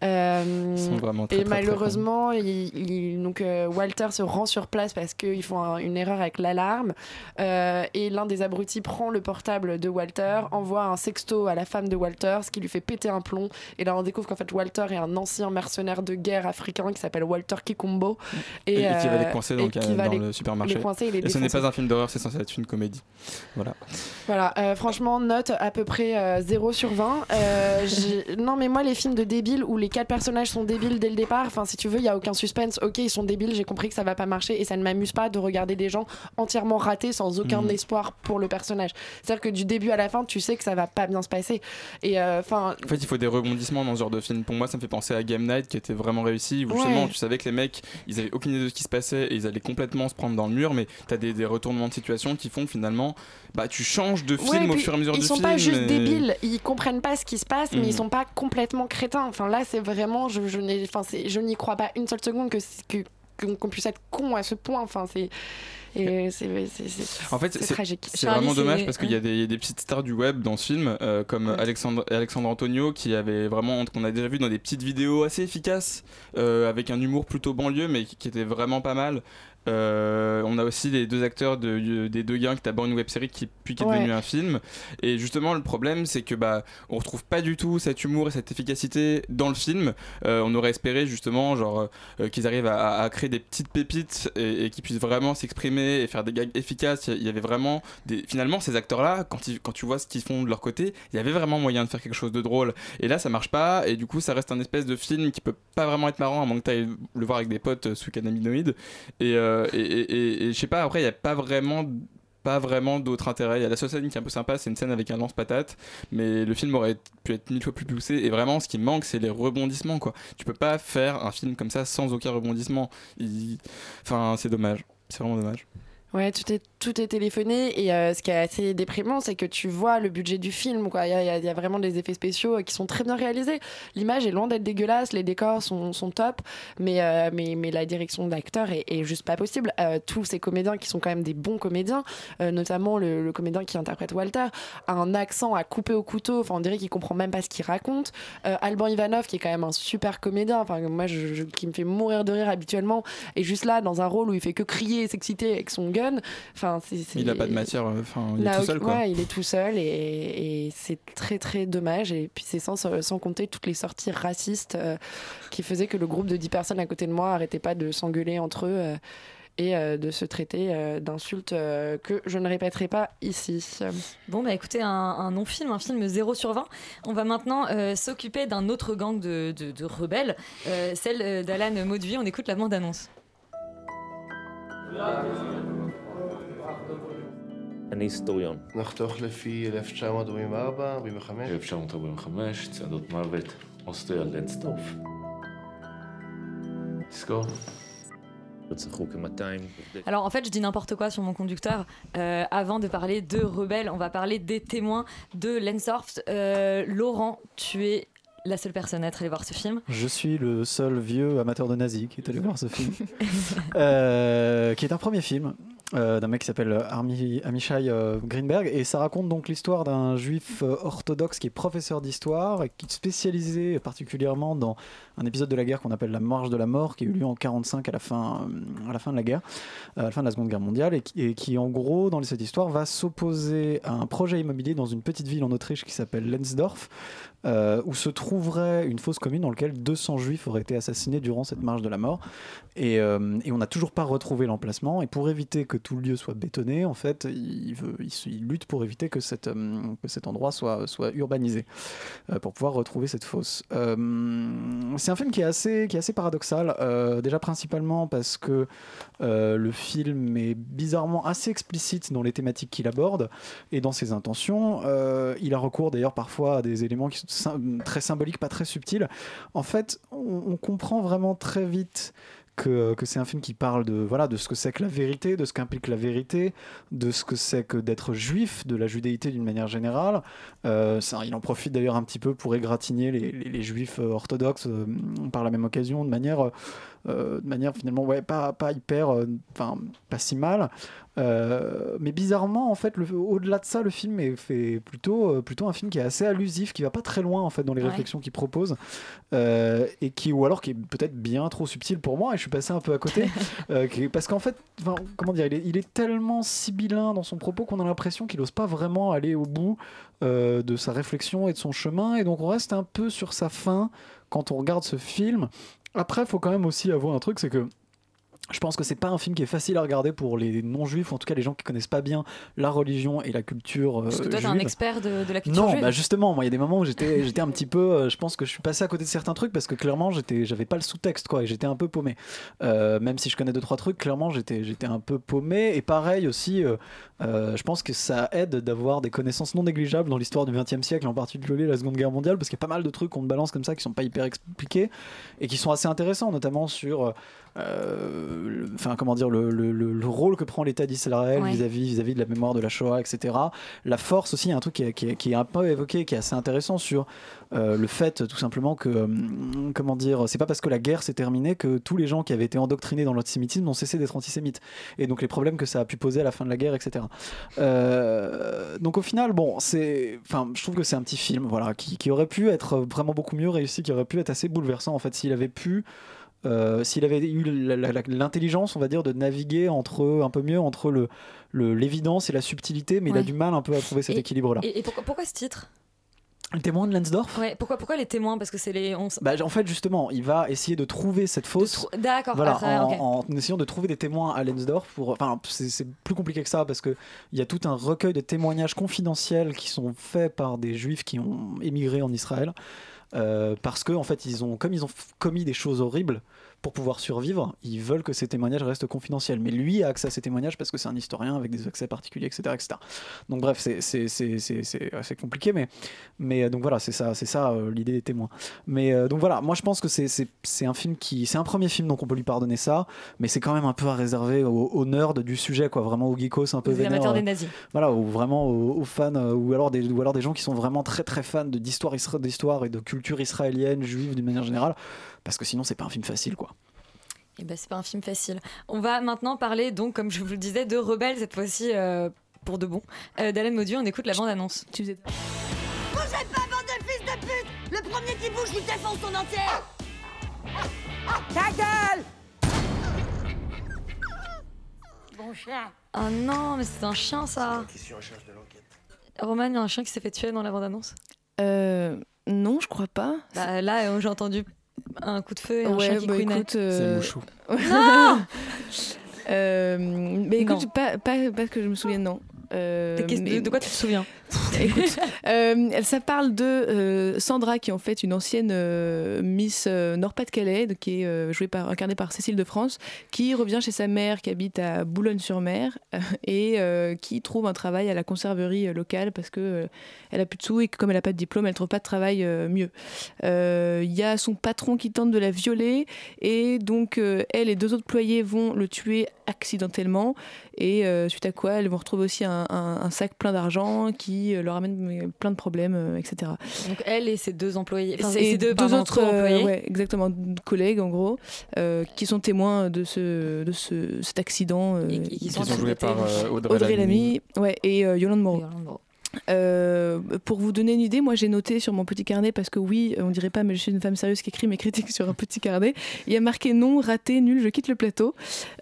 Euh, Ils sont vraiment très, et très, très malheureusement, il, il- donc, euh, Walter se rend sur place parce qu'ils font un- une erreur avec l'alarme. Euh, et l'un des abrutis prend le portable de Walter, envoie un sexto à la femme de Walter, ce qui lui fait péter un plomb. Et là, on découvre qu'en fait, Walter est un ancien mercenaire de guerre africain qui s'appelle Walter Kikumbo. Et, et qui va euh, les coincer dans, et le, qui va dans les- le supermarché. les et les et ce n'est pas un film d'horreur, c'est censé être une comédie. Voilà. Voilà, euh, franchement, note à peu près euh, 0 sur 20. Euh, *laughs* j'ai- non, mais moi, les films de débiles où les quatre personnages sont débiles dès le départ, enfin, si tu veux, il y a aucun suspense. Ok, ils sont débiles, j'ai compris que ça va pas marcher et ça ne m'amuse pas de regarder des gens entièrement ratés sans aucun Mhm. espoir pour le personnage. C'est-à-dire que du début à la fin, tu sais que ça va pas bien se passer. Et euh, enfin. En fait, il faut des rebondissements dans ce genre de film. Pour moi, ça me fait penser à Game Night qui était vraiment réussi. Où justement, tu savais que les mecs, ils avaient aucune idée de ce qui se passait et ils allaient complètement se prendre dans le mur. Mais t'as des, des retournements de situation qui font finalement, bah, tu changes de film Ouais, au fur et à mesure ils du sont film. pas juste et- débiles, ils comprennent pas ce qui se passe, mais Mhm. ils sont pas complètement crétins. Enfin là, c'est vraiment, je, je n'ai- enfin, c'est- je n'y crois pas une seule seconde que que qu'on puisse être con à ce point. Enfin, c'est et c'est c'est- c'est- En fait, c'est c'est tragique. c'est vraiment dommage parce qu'il y a des, il y a des petites stars du web dans ce film, euh, comme Alexandre, Alexandre Antonio, qui avait vraiment, qu'on a déjà vu dans des petites vidéos assez efficaces, euh, avec un humour plutôt banlieue, mais qui, qui était vraiment pas mal. Euh, on a aussi les deux acteurs de, des deux gains qui d'abord une web série qui puis qui est Ouais. devenue un film. Et justement le problème c'est que bah on retrouve pas du tout cet humour et cette efficacité dans le film. Euh, on aurait espéré justement genre euh, qu'ils arrivent à, créer des petites pépites et, et qu'ils puissent vraiment s'exprimer et faire des gags efficaces. Il y avait vraiment des finalement ces acteurs là quand, ils- quand tu vois ce qu'ils font de leur côté il y avait vraiment moyen de faire quelque chose de drôle. Et là ça marche pas. Et du coup ça reste un espèce de film qui peut pas vraiment être marrant à moins que tu ailles le voir avec des potes sous cannabinoïdes. Et, euh, et, et- je sais pas après il y a pas vraiment pas vraiment d'autre intérêt. Il y a la seule scène qui est un peu sympa, c'est une scène avec un lance-patate, mais le film aurait pu être mille fois plus poussé. Et vraiment, ce qui manque, c'est les rebondissements, quoi. Tu peux pas faire un film comme ça sans aucun rebondissement. Il- Enfin, c'est dommage. C'est vraiment dommage. Ouais, tout est, tout est téléphoné et euh, ce qui est assez déprimant, c'est que tu vois le budget du film. Il y a, vraiment des effets spéciaux euh, qui sont très bien réalisés. L'image est loin d'être dégueulasse, les décors sont, sont top, mais, euh, mais, mais la direction d'acteur est, juste pas possible. Tous ces comédiens qui sont quand même des bons comédiens, notamment le, comédien qui interprète Walter, a un accent à couper au couteau. Enfin, on dirait qu'il comprend même pas ce qu'il raconte. Alban Ivanov, qui est quand même un super comédien, enfin, moi, qui me fait mourir de rire habituellement, est juste là dans un rôle où il fait que crier et s'exciter avec son Enfin, Il a pas de matière, euh, enfin, il est a tout seul, quoi. ouais, il est tout seul et, et c'est très très dommage. Et puis c'est sans, sans compter toutes les sorties racistes euh, qui faisaient que le groupe de 10 personnes à côté de moi arrêtait pas de s'engueuler entre eux. euh, et euh, de se traiter euh, d'insultes euh, que je ne répéterai pas ici. Bon, bah écoutez, un, un non-film, un film 0 sur 20. On va maintenant euh, s'occuper d'un autre gang de, de- de rebelles, euh, celle d'Alan Maudeville. On écoute la bande-annonce. אני היסטוריון. נחתוך לפי 1944, 45. 1945, צעדות מוות, אוסטריה לנסדורף. תזכור, רצחו כ-200 Alors en fait, je dis n'importe quoi sur mon conducteur. Euh, avant de parler de rebelles, on va parler des témoins de Lensdorf. Euh, Laurent, tu es la seule personne à être allée voir ce film. Je suis le seul vieux amateur de nazis qui est allé voir ce film, *laughs* Euh, qui est un premier film euh, d'un mec qui s'appelle Armi- Amishai euh, Greenberg, et ça raconte donc l'histoire d'un juif orthodoxe qui est professeur d'histoire et qui est spécialisé particulièrement dans un épisode de la guerre qu'on appelle la Marche de la Mort, qui a eu lieu en 45 à la fin, euh, à la fin de la guerre, euh, à la fin de la Seconde Guerre mondiale, et qui, en gros dans cette histoire va s'opposer à un projet immobilier dans une petite ville en Autriche qui s'appelle Lensdorf euh, où se trouverait une fosse commune dans laquelle 200 juifs auraient été assassinés durant cette marche de la mort. Et, on n'a toujours pas retrouvé l'emplacement. Et pour éviter que tout le lieu soit bétonné, en fait, il, lutte pour éviter que, cet endroit soit, urbanisé, pour pouvoir retrouver cette fosse. C'est un film qui est assez, paradoxal, euh, déjà principalement parce que euh, le film est bizarrement assez explicite dans les thématiques qu'il aborde et dans ses intentions. Euh, il a recours d'ailleurs parfois à des éléments qui sont très symboliques, pas très subtils. En fait, on comprend vraiment très vite que, que c'est un film qui parle de, voilà, de ce que c'est que la vérité, de ce qu'implique la vérité, de ce que c'est que d'être juif, de la judéité d'une manière générale. Euh, ça, il en profite d'ailleurs un petit peu pour égratigner les, juifs euh, orthodoxes euh, par la même occasion, de manière, euh, de manière finalement ouais, pas, pas hyper, euh, enfin pas si mal. Euh, mais bizarrement, en fait, au-delà de ça, le film est fait plutôt, euh, plutôt un film qui est assez allusif, qui va pas très loin en fait dans les Ouais. réflexions qu'il propose, euh, et qui ou alors qui est peut-être bien trop subtil pour moi, et je suis passé un peu à côté, *laughs* euh, parce qu'en fait, comment dire, il est, il est tellement sibyllin dans son propos qu'on a l'impression qu'il n'ose pas vraiment aller au bout euh, de sa réflexion et de son chemin, et donc on reste un peu sur sa fin quand on regarde ce film. Après, faut quand même aussi avouer un truc, c'est que je pense que c'est pas un film qui est facile à regarder pour les non-juifs, en tout cas les gens qui connaissent pas bien la religion et la culture. Parce que euh, toi, t'es un expert de, de la culture Non, juive. bah justement, moi il y a des moments où j'étais *laughs* j'étais un petit peu euh, je pense que je suis passé à côté de certains trucs parce que clairement j'étais j'avais pas le sous-texte quoi et j'étais un peu paumé. Euh, même si je connais deux trois trucs, clairement j'étais j'étais un peu paumé et pareil aussi euh, euh, je pense que ça aide d'avoir des connaissances non négligeables dans l'histoire du XXe siècle, en particulier la Seconde Guerre mondiale parce qu'il y a pas mal de trucs qu'on te balance comme ça qui sont pas hyper expliqués et qui sont assez intéressants notamment sur euh, enfin comment dire le, le- le- le rôle que prend l'État d'Israël Ouais. vis-à-vis vis-à-vis de la mémoire de la Shoah, etc. La force aussi, il y a un truc qui est, qui est- qui est un peu évoqué, qui est assez intéressant sur euh, le fait tout simplement que hum, comment dire, c'est pas parce que la guerre s'est terminée que tous les gens qui avaient été endoctrinés dans l'antisémitisme ont cessé d'être antisémites et donc les problèmes que ça a pu poser à la fin de la guerre, etc. Euh, donc au final, bon, c'est, enfin, je trouve que c'est un petit film, voilà, qui, qui aurait pu être vraiment beaucoup mieux réussi, qui aurait pu être assez bouleversant en fait s'il avait pu euh, s'il avait eu l'intelligence, on va dire, de naviguer entre un peu mieux entre le l'évidence et la subtilité, mais il a du mal un peu à trouver cet Et- équilibre-là. Et, et pourquoi, pourquoi ce titre? Le témoin de Lansdorf ouais, pourquoi, pourquoi les témoins? Parce que c'est les. on bah, en fait, justement, il va essayer de trouver cette fosse. D'accord, Voilà, ah, en, essayant de trouver des témoins à Lensdorf. Pour, enfin, c'est c'est plus compliqué que ça parce que il y a tout un recueil de témoignages confidentiels qui sont faits par des juifs qui ont émigré en Israël. Euh, parce que en fait, ils ont, comme ils ont commis des choses horribles pour pouvoir survivre, ils veulent que ces témoignages restent confidentiels. Mais lui a accès à ces témoignages parce que c'est un historien avec des accès particuliers, etc., etc. Donc bref, c'est compliqué, mais mais euh, donc voilà, c'est ça, c'est ça euh, l'idée des témoins. Mais euh, donc voilà, moi je pense que c'est- un film qui, c'est un premier film donc on peut lui pardonner ça, mais c'est quand même un peu à réserver aux, aux nerds du sujet, quoi, vraiment aux geekos un peu vénères, amateurs des nazis. Voilà, ou vraiment aux, aux fans, ou alors des ou alors des gens qui sont vraiment très très fans d'histoire et de culture israélienne, juive d'une manière générale, parce que sinon c'est pas un film facile, quoi. Eh ben, c'est pas un film facile. On va maintenant parler, donc, comme je vous le disais, de Rebelle, cette fois-ci euh, pour de bon. Euh, D'Alan Maudieu, on écoute la bande-annonce. Tu faisais... Bougez pas, bande de fils de pute Le premier qui bouge, lui défonce son entière Ta gueule Bon chien. Oh non, mais c'est un chien, ça Question en charge de l'enquête. Roman, il y a un chien qui s'est fait tuer dans la bande-annonce? Euh, non, je crois pas. Bah, Là, euh, j'ai entendu un coup de feu et un Ouais, chien qui bah, euh, Non *laughs* Euh, mais écoute, Non. pas, pas, pas que je me souvienne, non. Euh, mais- de, de quoi tu te souviens? *laughs* Écoute, euh, ça parle de euh, Sandra, qui est en fait une ancienne Miss Nord-Pas-de-Calais, de- qui est jouée par, incarnée par Cécile de France, qui revient chez sa mère qui habite à Boulogne-sur-Mer *laughs* et qui trouve un travail à la conserverie locale parce que elle a plus de sous et que comme elle n'a pas de diplôme, elle trouve pas de travail mieux. Il y a son patron qui tente de la violer et donc elle et deux autres employés vont le tuer accidentellement et euh, suite à quoi elles vont retrouver aussi un, un- un sac plein d'argent qui euh, leur amène plein de problèmes, euh, etc. Donc, elle et ses deux employés. Enfin, Et ses deux, pardon, autres ouais, exactement, collègues en gros, euh, qui sont témoins de, ce, de ce, cet accident. euh, qui sont Ils sont joués par euh, Audrey, Audrey Lamy. Lamy ouais, et euh, Yolande Moreau. Euh, pour vous donner une idée, moi j'ai noté sur mon petit carnet, parce que oui, on dirait pas, mais je suis une femme sérieuse qui écrit mes critiques sur un petit carnet. Il y a marqué non, raté, nul, je quitte le plateau.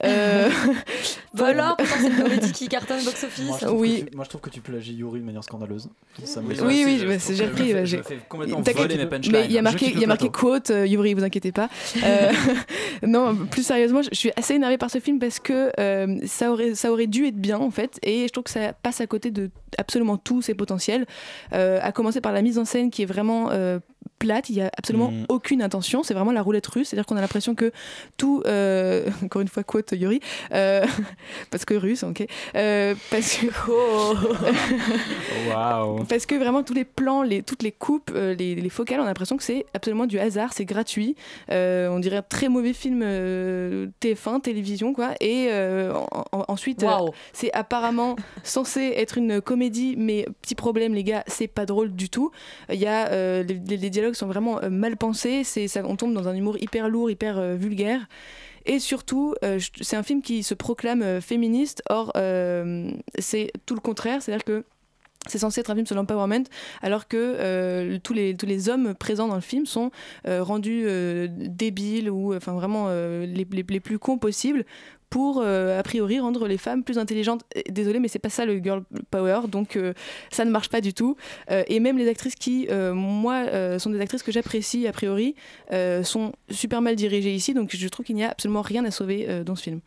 Euh, *laughs* alors, pourtant, c'est une comédie qui cartonne box-office. Moi, je trouve Oui. que tu, moi, je trouve que tu plagies Yuri de manière scandaleuse. Ça Oui, Oui, oui, bah, j'ai repris. je bah, j'ai- complètement voler mes punchlines. Mais il y a marqué, il y a marqué quote, euh, Yuri, vous inquiétez pas. Euh, *laughs* non, plus sérieusement, je je suis assez énervée par ce film parce que euh, ça, aurait, ça aurait dû être bien en fait, et je trouve que ça passe à côté de absolument tous ses potentiels. Euh, à commencer par la mise en scène qui est vraiment euh, plate, il y a absolument Mm. aucune intention, c'est vraiment la roulette russe, c'est-à-dire qu'on a l'impression que tout, euh, *laughs* encore une fois quote Yuri, euh, *laughs* parce que russe, ok, euh, parce que *laughs* Waouh. parce que vraiment tous les plans, les, toutes les coupes, les, les focales, on a l'impression que c'est absolument du hasard, c'est gratuit. Euh, on dirait un très mauvais film euh, TF1, télévision, quoi. Et euh, en- en- ensuite, euh, c'est apparemment censé être une comédie, mais petit problème, les gars, c'est pas drôle du tout. Il y a euh, les, les- les sont vraiment euh, mal pensés. C'est ça, on tombe dans un humour hyper lourd, hyper euh, vulgaire. Et surtout, euh, c'est un film qui se proclame féministe. Or, c'est tout le contraire. C'est-à-dire que c'est censé être un film sur l'empowerment, alors que tous, les, tous les hommes présents dans le film sont rendus débiles ou enfin vraiment les- les plus cons possibles pour euh, a priori rendre les femmes plus intelligentes. Et Désolée, mais c'est pas ça le girl power, donc euh, ça ne marche pas du tout. Euh, et même les actrices qui, euh, moi, euh, sont des actrices que j'apprécie a priori, euh, sont super mal dirigées ici, donc je trouve qu'il n'y a absolument rien à sauver euh, dans ce film.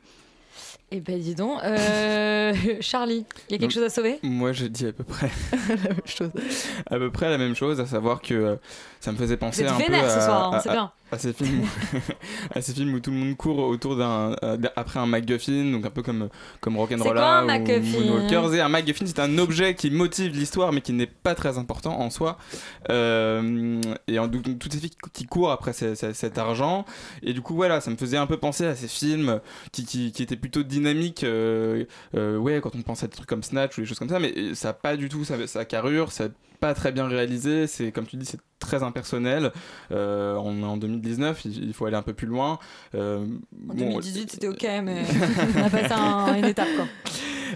Eh ben dis donc, Euh, *laughs* Charlie, il y a quelque Donc, chose à sauver? Moi, je dis à peu près. *laughs* la même chose. À peu près la même chose, à savoir que euh, ça me faisait penser êtes un peu vénère à, ce soir, hein, c'est à- bien. À ces films, où, à ces films où tout le monde court autour d'un euh, d'un- après un MacGuffin, donc un peu comme comme Rock'n'Rolla ou Moonwalkers. Et un MacGuffin, c'est un objet qui motive l'histoire, mais qui n'est pas très important en soi. Euh, et en, donc, toutes ces filles qui- courent après ces- ces- cet argent. Et du coup, voilà, ça me faisait un peu penser à ces films qui, qui, qui étaient plutôt dynamiques. euh, euh, ouais, quand on pense à des trucs comme Snatch ou des choses comme ça, mais ça n'a pas du tout sa, sa carrure, ça pas très bien réalisé, c'est comme tu dis, c'est très impersonnel. Euh, on est en 2019, il, faut aller un peu plus loin. Euh, En bon, 2018, c'était ok, mais *laughs* on a passé un- une étape quoi.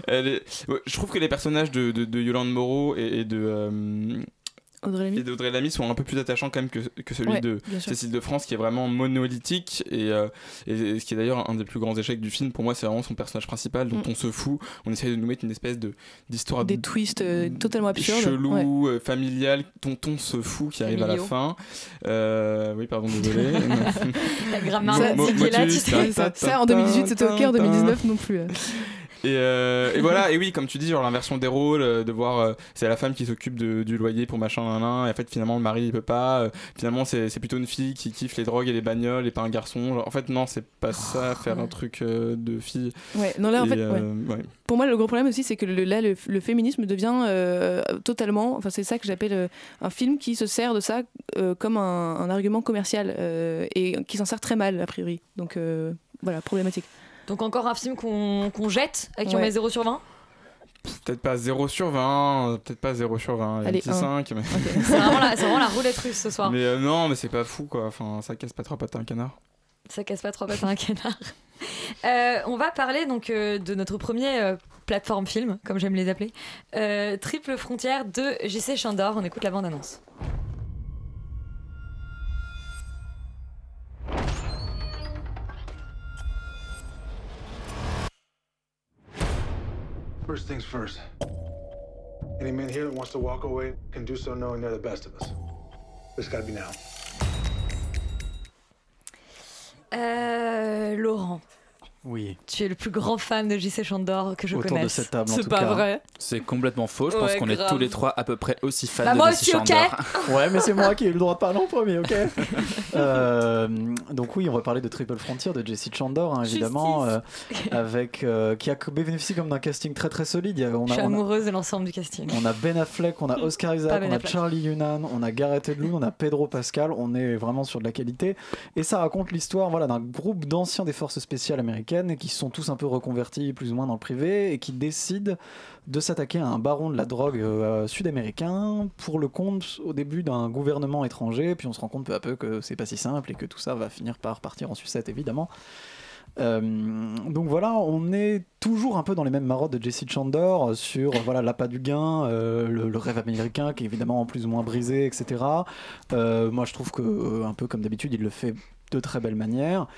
ouais, je trouve que les personnages de, de, de Yolande Moreau et, et de euh, Audrey Lamy. et d'Audrey Lamy sont un peu plus attachants quand même que, que celui Ouais, de. Cécile de France qui est vraiment monolithique et, euh, et, et ce qui est d'ailleurs un des plus grands échecs du film pour moi c'est vraiment son personnage principal dont Mm. on se fout on essaie de nous mettre une espèce de d'histoire Des twists euh, totalement absurdes. chelou, Ouais. euh, familial, tonton se fout qui arrive à la fin. Oui, pardon, désolé. La grammaire Ça, ça, en ta- 2018 c'était ok, en ta- 2019 non plus. Euh. Et, euh, et voilà, et oui, comme tu dis, genre l'inversion des rôles, euh, de voir euh, c'est la femme qui s'occupe du loyer pour machin, nan, nan, et en fait finalement le mari il peut pas, finalement c'est plutôt une fille qui kiffe les drogues et les bagnoles et pas un garçon. Genre, en fait, non, c'est pas ça, faire un truc de fille. Ouais, non, là en fait, ouais. ouais. Pour moi, le gros problème aussi, c'est que le- là, le, le féminisme devient totalement. Enfin, c'est ça que j'appelle un film qui se sert de ça comme un, un argument commercial et qui s'en sert très mal, a priori. Donc, voilà, problématique. Donc encore un film qu'on qu'on jette, à qui on Ouais. met 0 sur 20 Peut-être pas 0 sur 20, euh, peut-être pas 0 sur 20, il y a un Allez, petit un. 5. Mais, *laughs* C'est vraiment, vraiment la roulette russe ce soir. mais euh, non, mais c'est pas fou quoi, enfin ça casse pas trois pattes à un canard. Ça casse pas trois pattes à un canard. *laughs* Euh, on va parler donc euh, de notre premier euh, plateforme film, comme j'aime les appeler, Euh, Triple Frontière de JC Chandor. On écoute la bande-annonce. First things first. Any man here that wants to walk away can do so knowing they're the best of us. It's gotta be now. Euh, Laurent, Oui. tu es le plus grand fan de JC Chandor que je Autour de connaisse. cette table, en C'est tout pas cas. vrai. C'est complètement faux. Je pense Ouais, qu'on est grave. tous les trois à peu près aussi fans Bah, de moi Jesse aussi, ok. Chandor. *laughs* Ouais, mais c'est moi qui ai eu le droit de parler en premier, ok *laughs* Euh, Donc oui, on va parler de Triple Frontier de Jesse Chandor, hein, évidemment, euh, *laughs* avec euh, qui a bénéficié comme d'un casting très très solide. Il y a- on Je a, suis on a- amoureuse de l'ensemble du casting. On a Ben Affleck, on a Oscar Pas Isaac, Ben on a Affleck. Charlie Hunnam, on a Gareth Edlund, on a Pedro Pascal. On est vraiment sur de la qualité. Et ça raconte l'histoire voilà, d'un groupe d'anciens des forces spéciales américaines qui se sont tous un peu reconvertis plus ou moins dans le privé et qui décident de s'attaquer à un baron de la drogue euh, sud-américain pour le compte au début d'un gouvernement étranger. Puis on se rend compte peu à peu que c'est pas si simple et que tout ça va finir par partir en sucette évidemment. Euh, donc voilà, on est toujours un peu dans les mêmes marottes de Jesse Chandor sur voilà l'appât du gain, euh, le, rêve américain qui est évidemment plus ou moins brisé, etc. Moi je trouve que un peu comme d'habitude, il le fait de très belle manière.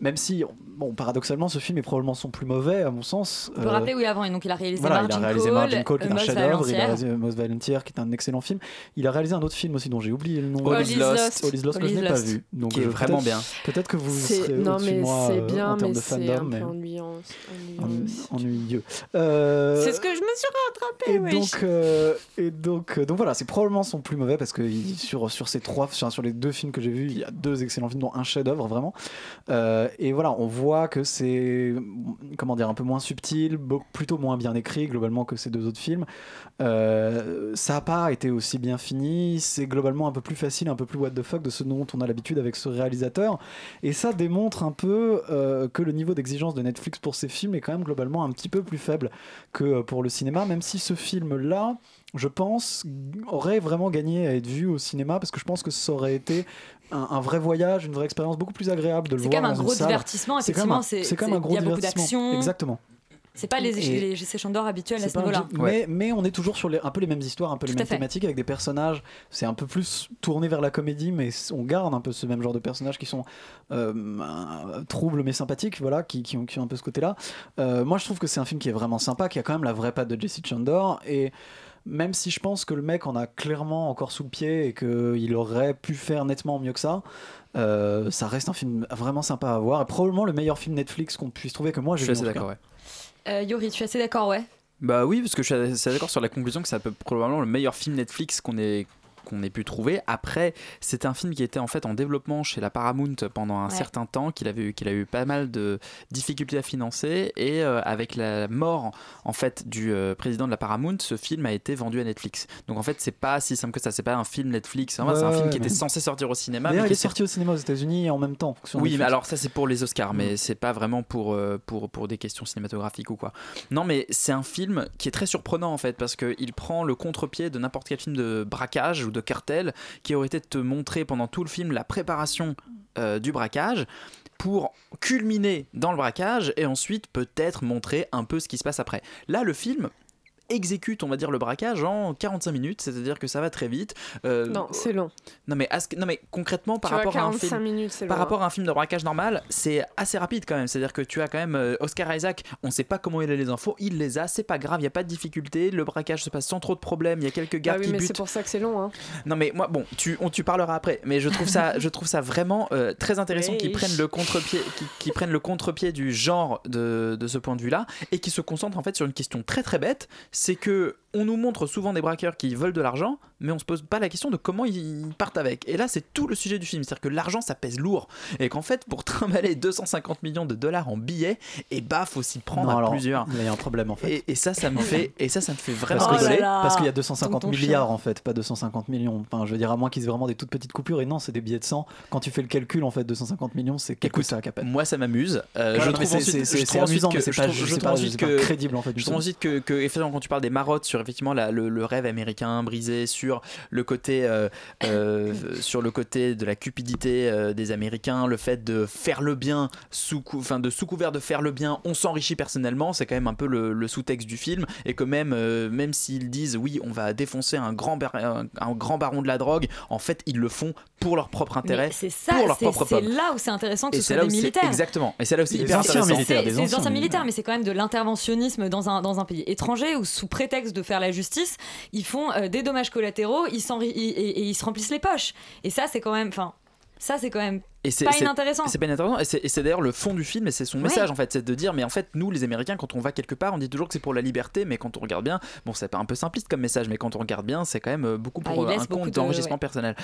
Même si, bon, paradoxalement, ce film est probablement son plus mauvais, à mon sens. On peut Euh, rappeler, oui, avant, et donc il a réalisé voilà, Margin il a réalisé Call, Margin Call, qui est un Most chef-d'œuvre. Il a réalisé Most Volunteer, qui est un excellent film. Il a réalisé un autre film aussi dont j'ai oublié le nom. All is Lost. All is Lost, que All je is n'ai pas vu. Donc, Qui est euh, vraiment bien. Peut-être que vous C'est- serez non au-dessus de mais moi c'est euh, bien, en termes mais de c'est fandom, un mais ennuyant. en- ennuyeux. Euh, C'est ce que je me suis rattrapé, et oui. donc, euh, et donc, euh, donc voilà, c'est probablement son plus mauvais parce que il- sur, sur ces trois, sur, sur les deux films que j'ai vus, il y a deux excellents films, dont un chef-d'œuvre vraiment. Euh, et voilà, on voit que c'est comment dire un peu moins subtil, plutôt moins bien écrit globalement que ces deux autres films. Euh, ça n'a pas été aussi bien fini, c'est globalement un peu plus facile, un peu plus what the fuck de ce dont on a l'habitude avec ce réalisateur. Et ça démontre un peu euh, que le niveau d'exigence de Netflix pour ces films est quand même globalement un petit peu plus faible que euh, pour le cinéma, même si ce film-là, je pense, aurait vraiment gagné à être vu au cinéma, parce que je pense que ça aurait été un, un vrai voyage, une vraie expérience beaucoup plus agréable de le C'est voir quand même un gros divertissement, C'est effectivement, c'est- C'est quand même un c'est- gros il y a beaucoup divertissement. d'action. Exactement. C'est pas les, les GC Chandor habituels à C'est ce niveau-là. mais, mais on est toujours sur les- un peu les mêmes histoires, un peu les Tout mêmes thématiques avec des personnages. C'est un peu plus tourné vers la comédie, mais on garde un peu ce même genre de personnages qui sont euh, euh, troubles mais sympathiques, voilà, qui, qui ont, qui ont un peu ce côté-là. Euh, moi, je trouve que c'est un film qui est vraiment sympa, qui a quand même la vraie patte de Jesse Chandor et même si je pense que le mec en a clairement encore sous le pied et qu'il aurait pu faire nettement mieux que ça, euh, ça reste un film vraiment sympa à voir et probablement le meilleur film Netflix qu'on puisse trouver que moi Je j'ai suis vu, assez d'accord, ouais. Euh, Yuri, tu es assez d'accord, ouais? Bah oui, parce que je suis assez d'accord sur la conclusion que c'est probablement le meilleur film Netflix qu'on ait qu'on ait pu trouver. Après, c'est un film qui était en fait en développement chez la Paramount pendant un Ouais. certain temps, qu'il avait eu, qu'il a eu pas mal de difficultés à financer, et euh, avec la mort en fait du euh, président de la Paramount, ce film a été vendu à Netflix. Donc en fait, c'est pas si simple que ça. C'est pas un film Netflix. Enfin, Ouais, c'est un film ouais, qui était censé sortir au cinéma. Mais il qui est sorti au cinéma aux États-Unis en même temps. sur oui, Netflix. mais alors ça c'est pour les Oscars, Mm. mais c'est pas vraiment pour, euh, pour, pour des questions cinématographiques ou quoi. Non, mais c'est un film qui est très surprenant en fait, parce qu'il prend le contre-pied de n'importe quel film de braquage ou de cartel qui aurait été de te montrer pendant tout le film la préparation euh, du braquage pour culminer dans le braquage et ensuite peut-être montrer un peu ce qui se passe après. Là, le film exécute, on va dire, le braquage en 45 minutes, c'est-à-dire que ça va très vite. Euh, Non, c'est long. non mais, non mais concrètement par Tu vois, rapport à un 45 film minutes, par long, rapport à un film de braquage normal c'est assez rapide quand même c'est à dire que tu as quand même euh, Oscar Isaac on sait pas comment il a les infos il les a c'est pas grave il y a pas de difficulté le braquage se passe sans trop de problèmes il y a quelques gardes oui, qui mais c'est pour ça que c'est long. Hein. non mais moi bon tu on tu parleras après mais je trouve ça *laughs* je trouve ça vraiment euh, très intéressant Oui. qu'ils prennent le contre-pied prennent le contre-pied du genre de, de ce point de vue là et qui se concentrent en fait sur une question très très bête c'est que on nous montre souvent des braqueurs qui veulent de l'argent mais on se pose pas la question de comment ils partent avec et là c'est tout le sujet du film c'est-à-dire que l'argent ça pèse lourd et qu'en fait pour *laughs* trimballer 250 millions de dollars en billets et bah faut s'y prendre Non, à alors, plusieurs Il y a un problème en fait. et, et ça ça me fait et ça ça me fait vraiment Parce rigoler Parce qu'il y a 250 Tonton milliards chien. en fait, pas 250 millions. Enfin, je veux dire, à moins qu'ils aient vraiment des toutes petites coupures. Et non, c'est des billets de 100. Quand tu fais le calcul, en fait, 250 millions, c'est quelques Écoute, sacs à peine. Moi, ça m'amuse. Euh, Voilà, je trouve ensuite, c'est- amusant, que- mais c'est je pas- pas- pas crédible, en fait, Je trouve ensuite que, que effectivement, quand tu parles des marottes sur effectivement la- le, le rêve américain brisé, sur le côté, euh, euh, *coughs* sur le côté de la cupidité euh, des Américains, le fait de faire le bien sous, cou- enfin de sous couvert de faire le bien, on s'enrichit personnellement, c'est quand même un peu le, le sous-texte du film, et que même, même s'ils disent oui, on va défoncer un grand, un, un grand baron de la drogue, en fait, ils le font pour leur propre intérêt, c'est ça, pour leur c'est propre c'est peuple. là où c'est intéressant que Et ce soit là des militaires. Exactement. Et c'est là où c'est hyper intéressant. c'est des anciens militaires, mais c'est quand même de l'interventionnisme dans un, dans un pays étranger où, sous prétexte de faire la justice, ils font euh, des dommages collatéraux ils ils- et, et ils se remplissent les poches. Et ça, c'est quand même. Enfin, ça, c'est quand même Et c'est pas inintéressant. C'est pas inintéressant. Et c'est d'ailleurs le fond du film et c'est son Ouais. message en fait. C'est de dire, mais en fait, nous les Américains, quand on va quelque part, on dit toujours que c'est pour la liberté, mais quand on regarde bien, bon, c'est pas un peu simpliste comme message, mais quand on regarde bien, c'est quand même euh, beaucoup Ah, pour il laisse un compte de- d'enrichissement ouais. personnel.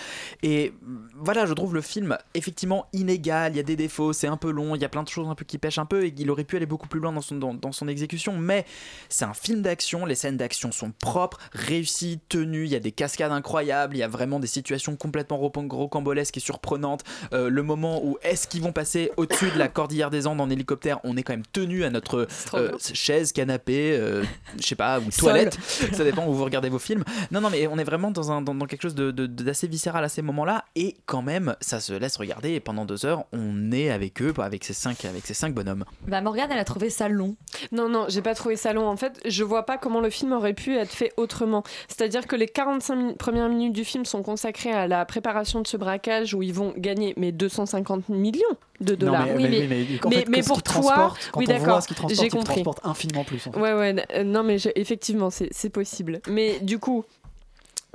Et mm, voilà, je trouve le film effectivement inégal, il y a des défauts, c'est un peu long, il y a plein de choses un peu qui pêchent un peu et qu'il aurait pu aller beaucoup plus loin dans son, dans, dans son exécution, mais c'est un film d'action, les scènes d'action sont propres, réussies, tenues, il y a des cascades incroyables, il y a vraiment des situations complètement rocambolesques et surprenantes. Euh, le moment où est-ce qu'ils vont passer au-dessus de la cordillère des Andes en hélicoptère, on est quand même tenu à notre euh, chaise, canapé, euh, je sais pas, ou toilette, *laughs* ça dépend où vous regardez vos films. Non, non, mais on est vraiment dans, un, dans, dans quelque chose de- de- d'assez viscéral à ces moments-là, et quand même, ça se laisse regarder, et pendant deux heures, on est avec eux, avec ces cinq, avec ces cinq bonhommes. Bah Morgane, elle a trouvé ça long. Non, non, j'ai pas trouvé ça long. En fait, je vois pas comment le film aurait pu être fait autrement. C'est-à-dire que les 45 mi- premières minutes du film sont consacrées à la préparation de ce braquage où ils vont gagner mais 250 millions de dollars. mais- oui, mais- mais, oui, mais en mais- fait, que mais ce pour toi, oui, d'accord, j'ai compris. transportent infiniment plus, en fait. Ouais, ouais, euh, non, mais effectivement, c'est possible. Mais du coup.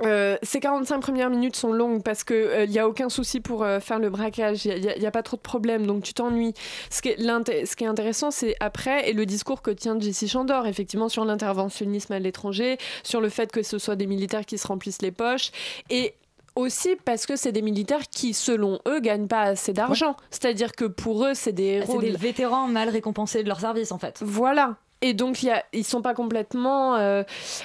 euh, ces 45 premières minutes sont longues parce qu'il n'y a aucun souci pour euh, faire le braquage, il n'y a, pas trop de problèmes, donc tu t'ennuies. Ce, qui est l'inté- ce qui est intéressant, c'est après, et le discours que tient Jessie Chandor, effectivement, sur l'interventionnisme à l'étranger, sur le fait que ce soit des militaires qui se remplissent les poches, et aussi parce que c'est des militaires qui, selon eux, gagnent pas assez d'argent. C'est-à-dire que pour eux, c'est des Bah, C'est héros. des de- vétérans mal récompensés de leur service en fait. voilà. Et donc, y a, ils sont pas complètement. euh,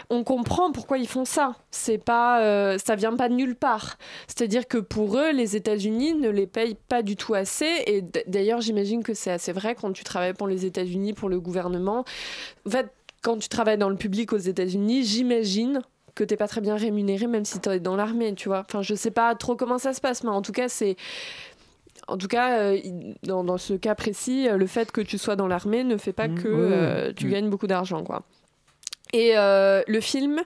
on comprend pourquoi ils font ça. C'est pas, euh, ça vient pas de nulle part. C'est-à-dire que pour eux, les États-Unis ne les payent pas du tout assez. Et d'ailleurs, j'imagine que c'est assez vrai quand tu travailles pour les États-Unis, pour le gouvernement. En fait, quand tu travailles dans le public aux États-Unis, j'imagine que t'es pas très bien rémunéré, même si tu es dans l'armée, tu vois. Enfin, je sais pas trop comment ça se passe, mais en tout cas, c'est en tout cas, euh, dans, dans ce cas précis, euh, le fait que tu sois dans l'armée ne fait pas Mmh, que euh, tu mmh. gagnes beaucoup d'argent, quoi. Et euh, le film,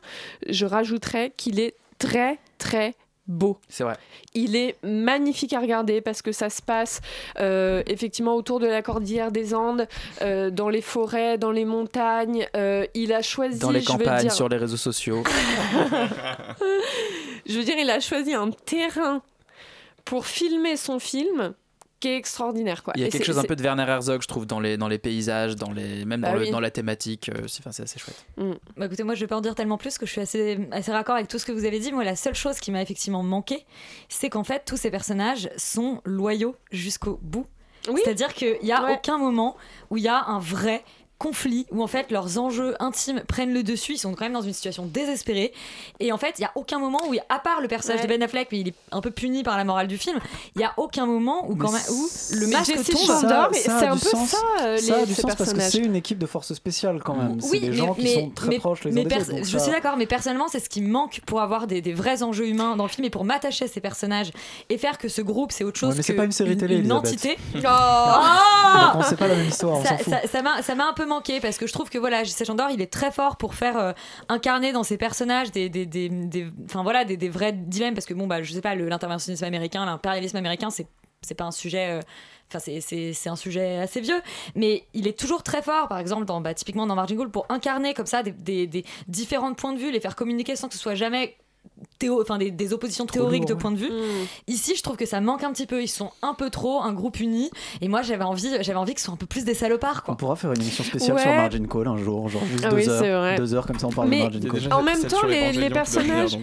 je rajouterais qu'il est très, très beau. C'est vrai. Il est magnifique à regarder parce que ça se passe euh, effectivement autour de la cordillère des Andes, euh, dans les forêts, dans les montagnes. Euh, il a choisi, Dans les je veux campagnes, dire- sur les réseaux sociaux. *laughs* je veux dire, il a choisi un terrain pour filmer son film qui est extraordinaire. Quoi. Il y a Et quelque chose un peu de Werner Herzog, je trouve, dans les, dans les paysages, dans les, même dans, Bah le- oui. dans la thématique. euh, c'est enfin, c'est assez chouette. Bah écoutez, moi je vais pas en dire tellement plus que je suis assez, assez raccord avec tout ce que vous avez dit. Moi, la seule chose qui m'a effectivement manqué, c'est qu'en fait, tous ces personnages sont loyaux jusqu'au bout. C'est-à-dire qu'il n'y a aucun moment où il y a un vrai conflit où en fait leurs enjeux intimes prennent le dessus ils sont quand même dans une situation désespérée et en fait il y a aucun moment où à part le personnage Ouais. de Ben Affleck mais il est un peu puni par la morale du film il y a aucun moment où quand même où le Mais masque tombe mais Ça a c'est un du peu sens. ça, euh, Ça a les- du sens parce que c'est une équipe de force spéciale quand même. C'est Oui, des mais- gens qui mais- sont très mais- proches les uns mais des autres. Je ça- suis d'accord, mais personnellement, c'est ce qui me manque pour avoir des, des vrais enjeux humains dans le film et pour m'attacher à ces personnages et faire que ce groupe, c'est autre chose Ouais, mais c'est que pas une série télé, une entité. *laughs* Donc, on sait pas la même histoire, ça m'a un peu manqué parce que je trouve que voilà, J.C. Chandor, il est très fort pour faire euh, incarner dans ses personnages des, des, des, des- voilà, des, des vrais dilemmes parce que bon bah je sais pas, l'interventionnisme américain, l'impérialisme américain, c'est c'est pas un sujet. euh, Enfin, c'est- un sujet assez vieux, mais il est toujours très fort, par exemple, dans, bah, typiquement dans Margin Gould, pour incarner comme ça des, des, des différents points de vue, les faire communiquer sans que ce soit jamais théo, enfin, des, des oppositions théoriques lourd, de ouais. points de vue. Ici, je trouve que ça manque un petit peu. Ils sont un peu trop un groupe uni, et moi, j'avais envie, j'avais envie que ce soit un peu plus des salopards, quoi. On pourra faire une émission spéciale Ouais. sur Margin Call un jour, genre juste Ah deux oui, heures. vrai. Deux heures comme ça on parle Mais de Margin Call. en même temps, les, les personnages.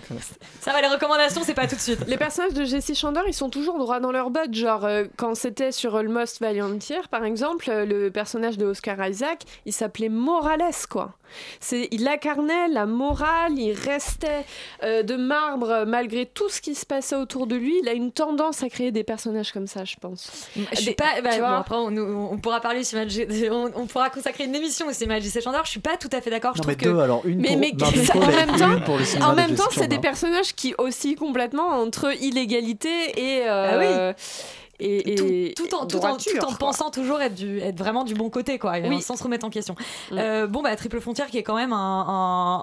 Ça va, les recommandations, c'est pas tout de suite. Les personnages de Jessie Chandor, ils sont toujours droits dans leur botte. Genre, euh, quand c'était sur Almost Valiant par exemple, euh, le personnage de Oscar Isaac, il s'appelait Morales, quoi. C'est, il incarnait la morale, il restait euh, de marbre malgré tout ce qui se passait autour de lui. Il a une tendance à créer des personnages comme ça, je pense. Je suis Des- pas. bah, bon, après, on, on pourra parler sur Magic- *laughs* on, on pourra consacrer une émission aussi Magic Chandor. Je suis pas tout à fait d'accord. Je Non, trouve mais que. deux, alors, une mais, pour mais ça- Call en même temps, une pour le cinéma en de même Jessie temps, c'est des personnages qui oscillent complètement entre illégalité et euh, et, et- tout en, et tout en, droiture, tout en quoi. pensant toujours être, du, être vraiment du bon côté, quoi, et Oui. sans se remettre en question. Mm. Euh, bon, bah, Triple Frontière, qui est quand même un,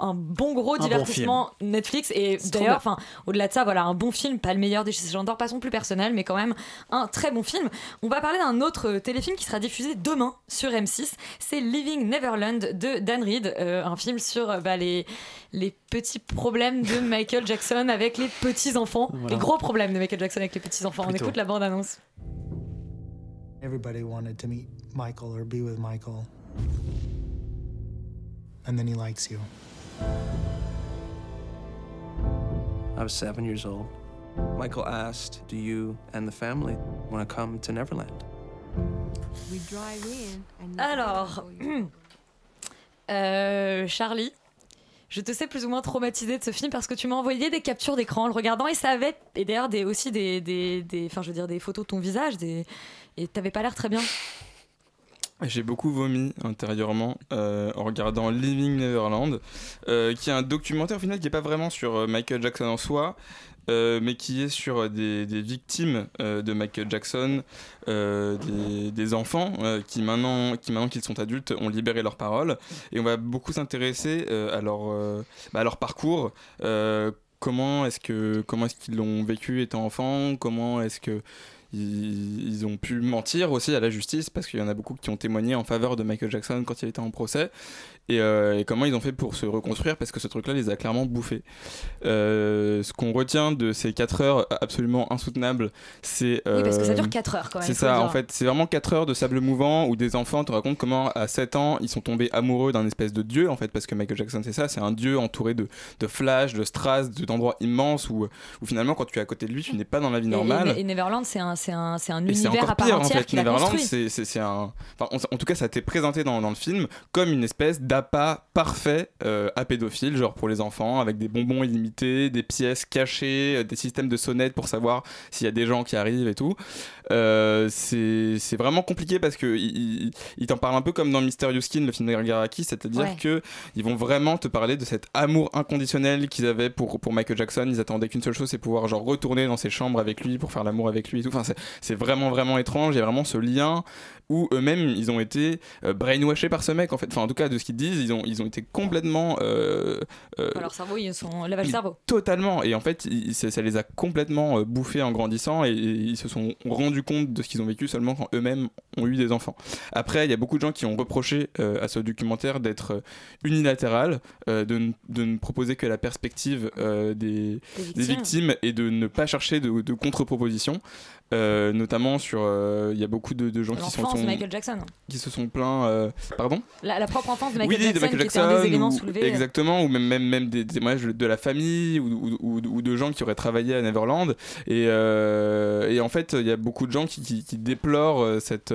un- un bon gros divertissement Netflix, et d'ailleurs, enfin, au-delà de ça, voilà, un bon film, pas le meilleur des Chandor, pas son plus personnel, mais quand même un très bon film. On va parler d'un autre euh, téléfilm qui sera diffusé demain sur M6, c'est Living Neverland de Dan Reed, euh, un film sur bah, les, les petits problèmes de Michael Jackson avec les petits enfants, Voilà. les gros problèmes de Michael Jackson avec les petits enfants. On écoute la bande annonce. Everybody wanted to meet Michael or be with Michael. And then he likes you. I was seven years old. Michael asked, Do you and the family want to come to Neverland? We drive in and Alors, *clears throat* euh, Charlie, je te sais plus ou moins traumatisée de ce film parce que tu m'as envoyé des captures d'écran en le regardant et ça avait et d'ailleurs aussi des, des, des- enfin je veux dire des photos de ton visage des, et t'avais pas l'air très bien. J'ai beaucoup vomi intérieurement euh, en regardant Living Neverland, euh, qui est un documentaire au final qui n'est pas vraiment sur euh, Michael Jackson en soi, euh, mais qui est sur des, victimes euh, de Michael Jackson, euh, des, enfants qui maintenant qui maintenant qu'ils sont adultes ont libéré leur parole. Et on va beaucoup s'intéresser à, leur, bah, à leur parcours. comment est-ce que est-ce qu'ils l'ont vécu étant enfant Comment est-ce que ils, ils ont pu mentir aussi à la justice? Parce qu'il y en a beaucoup qui ont témoigné en faveur de Michael Jackson quand il était en procès et, euh, et comment ils ont fait pour se reconstruire parce que ce truc-là les a clairement bouffés. Euh, ce qu'on retient de ces 4 heures absolument insoutenables, c'est Oui, parce que ça euh, dure 4 heures quand même. C'est ça, en fait, c'est vraiment 4 heures de sable mouvant où des enfants te racontent comment à 7 ans ils sont tombés amoureux d'un espèce de dieu en fait parce que Michael Jackson c'est ça, c'est un dieu entouré de, de flashs, de strass, de- d'endroits immenses où, où finalement quand tu es à côté de lui tu n'es pas dans la vie normale. Et, et Neverland, c'est un, un, un Et univers encore à part pire en entière fait. qu'il a Neverland, c'est un. Enfin, en, en tout cas, ça a été présenté dans, dans le film comme une espèce d'appât parfait euh, à pédophile, genre pour les enfants, avec des bonbons illimités, des pièces cachées, euh, des systèmes de sonnettes pour savoir s'il y a des gens qui arrivent et tout. Euh, c'est vraiment compliqué parce que il, il- il t'en parle un peu comme dans Mysterious Skin, le film d'Edgar Araki, c'est-à-dire Ouais. que ils vont vraiment te parler de cet amour inconditionnel qu'ils avaient pour, pour Michael Jackson. Ils attendaient qu'une seule chose, c'est pouvoir genre retourner dans ses chambres avec lui pour faire l'amour avec lui et tout. Enfin, c'est- vraiment vraiment étrange. Il y a vraiment ce lien où eux-mêmes ils ont été euh, brainwashés par ce mec en fait. Enfin, en tout cas, de ce qu'ils disent, ils ont, ils ont été complètement. euh, euh, Leur cerveau, ils sont lavage le cerveau. Totalement. Et en fait, ça, ça les a complètement euh, bouffés en grandissant et, et ils se sont rendus compte de ce qu'ils ont vécu seulement quand eux-mêmes ont eu des enfants. Après, il y a beaucoup de gens qui ont reproché à ce documentaire d'être unilatéral, de, ne- de ne proposer que la perspective des, victimes et de ne pas chercher de, de contre-propositions. Euh, notamment sur euh, il y a beaucoup de, de gens qui, sont, de Michael Jackson. qui se sont plaints euh, pardon? La, la propre enfance de Michael oui, Jackson, de Michael qui était un Jackson, des éléments ou- soulevés. Exactement, ou même, même, même des témoignages de la famille ou, ou, de gens qui auraient travaillé à Neverland. Et, et en fait, il y a beaucoup de gens qui, qui- qui déplorent cette,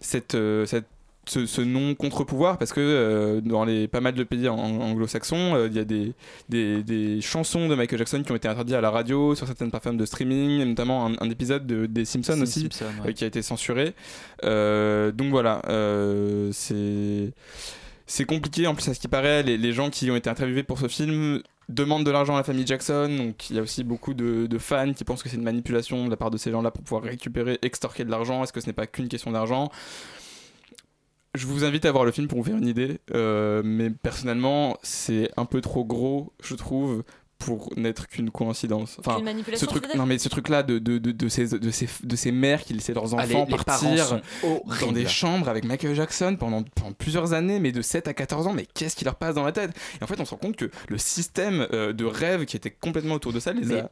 cette, cette ce, ce non contre-pouvoir parce que euh, dans les pas mal de pays ang- anglo-saxons euh, il y a des, des, des chansons de Michael Jackson qui ont été interdites à la radio sur certaines plateformes de streaming et notamment un, un épisode de, des Simpsons Sim- aussi Simpson, ouais. euh, qui a été censuré. Donc voilà c'est c'est compliqué. En plus à ce qui paraît les, les gens qui ont été interviewés pour ce film demandent de l'argent à la famille Jackson. Donc il y a aussi beaucoup de, de fans qui pensent que c'est une manipulation de la part de ces gens là pour pouvoir récupérer extorquer de l'argent. Est-ce que ce n'est pas qu'une question d'argent? Je vous invite à voir le film pour vous faire une idée, euh, mais personnellement, c'est un peu trop gros, je trouve, pour n'être qu'une coïncidence. Enfin, ce truc, tu veux dire non mais ce truc-là de, de, de, de ces, de, ces, de ces mères qui laissaient leurs Ah, enfants partir dans des chambres avec Michael Jackson pendant, pendant plusieurs années, mais de 7 à 14 ans, mais qu'est-ce qui leur passe dans la tête? Et en fait, on se rend compte que le système euh, de rêve qui était complètement autour de ça les Mais- a...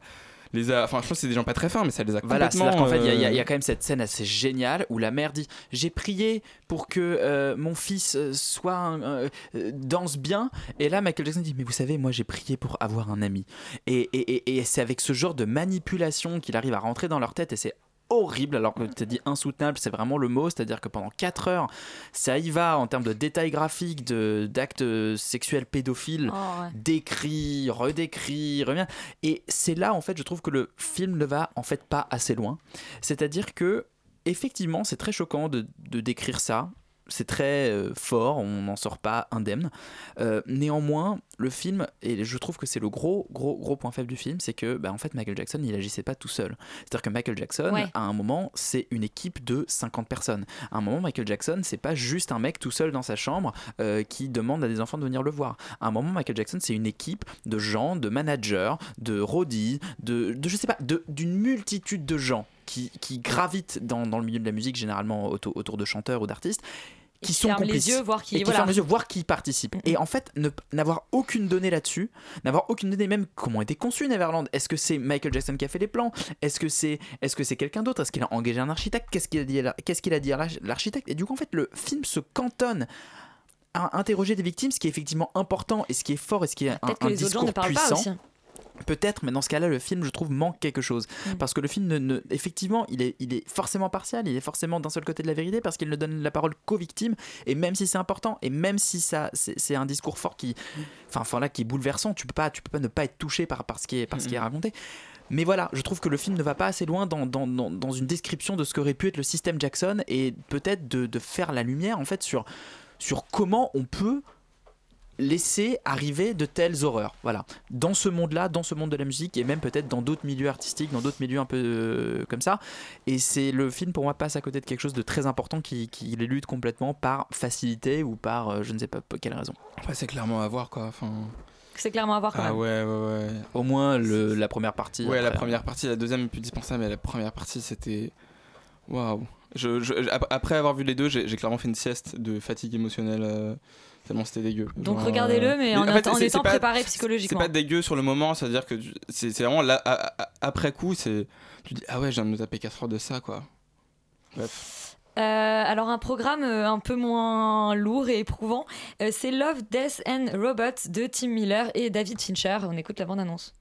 Les a, enfin, je pense que c'est des gens pas très fins, mais ça les a Voilà, complètement. c'est-à-dire qu'en fait, il y y, euh, il y a quand même cette scène assez géniale où la mère dit J'ai prié pour que euh, mon fils euh, soit un- danse bien. Et là, Michael Jackson dit Mais vous savez, moi j'ai prié pour avoir un ami. Et, et- et- et c'est avec ce genre de manipulation qu'il arrive à rentrer dans leur tête et c'est horrible alors que tu as dit insoutenable c'est vraiment le mot c'est à dire que pendant 4 heures ça y va en termes de détails graphiques de d'actes sexuels pédophiles Oh, ouais. décrit, redécrit, revient. Et c'est là, en fait, je trouve que le film ne va en fait pas assez loin. C'est-à-dire que, effectivement, c'est très choquant de, de décrire ça. C'est très euh, fort, on n'en sort pas indemne. Euh, néanmoins, le film, et je trouve que c'est le gros, gros, gros point faible du film, c'est que, bah, en fait, Michael Jackson, il agissait pas tout seul. C'est-à-dire que Michael Jackson, Ouais. à un moment, c'est une équipe de 50 personnes. À un moment, Michael Jackson, c'est pas juste un mec tout seul dans sa chambre euh, qui demande à des enfants de venir le voir. À un moment, Michael Jackson, c'est une équipe de gens, de managers, de roadies, de, de je sais pas, d'une multitude de gens qui, qui gravitent dans, dans le milieu de la musique, généralement autour de chanteurs ou d'artistes. Qui qui sont ferment les complices yeux, voir qui- et voilà. les yeux, voir qui participe. Et en fait, n'avoir aucune donnée là-dessus, n'avoir aucune donnée même comment était conçu Neverland. Est-ce que c'est Michael Jackson qui a fait les plans? Est-ce que c'est est-ce que c'est quelqu'un d'autre? Est-ce qu'il a engagé un architecte? Qu'est-ce qu'il a dit Qu'est-ce qu'il a dit à l'arch- l'architecte? Et du coup, en fait, le film se cantonne à interroger des victimes, ce qui est effectivement important et ce qui est fort et ce qui est un, Peut-être que un les autres gens discours ne parlent puissant. pas aussi. Peut-être, mais dans ce cas-là, le film, je trouve, manque quelque chose. Mm. Parce que le film, ne, ne- effectivement, il est, il est forcément partial, il est forcément d'un seul côté de la vérité, parce qu'il ne donne la parole qu'aux victimes, et même si c'est important, et même si ça, c'est c'est un discours fort qui, enfin, enfin là, qui est bouleversant, tu peux pas, tu peux pas ne pas être touché par, par ce qui est, par ce qui est raconté. Mais voilà, je trouve que le film ne va pas assez loin dans, dans, dans, dans une description de ce qu'aurait pu être le système Jackson et peut-être de, de faire la lumière en fait sur, sur comment on peut laisser arriver de telles horreurs. Voilà. Dans ce monde-là, dans ce monde de la musique et même peut-être dans d'autres milieux artistiques, dans d'autres milieux un peu euh, comme ça. Et c'est le film pour moi passe à côté de quelque chose de très important qui, qui les lutte complètement par facilité ou par euh, je ne sais pas pour quelle raison. Ouais, c'est clairement à voir quoi. Enfin... C'est clairement à voir quand Ah même. ouais, ouais, ouais. Au moins le, la première partie. Ouais, la première partie, la deuxième est plus dispensable, mais la première partie c'était. Waouh! Je, je- ap- après avoir vu les deux, j'ai j'ai clairement fait une sieste de fatigue émotionnelle. euh, tellement c'était dégueu. Donc regardez-le, mais en, fait, en c'est- étant c'est pas- préparé C'est psychologiquement. pas dégueu sur le moment, c'est-à-dire que c'est c'est vraiment là, après coup, c'est tu dis ah ouais, je viens de me taper 4 heures de ça quoi. Bref. Euh, alors un programme euh, un peu moins lourd et éprouvant, euh, c'est Love, Death and Robots de Tim Miller et David Fincher. On écoute la bande-annonce.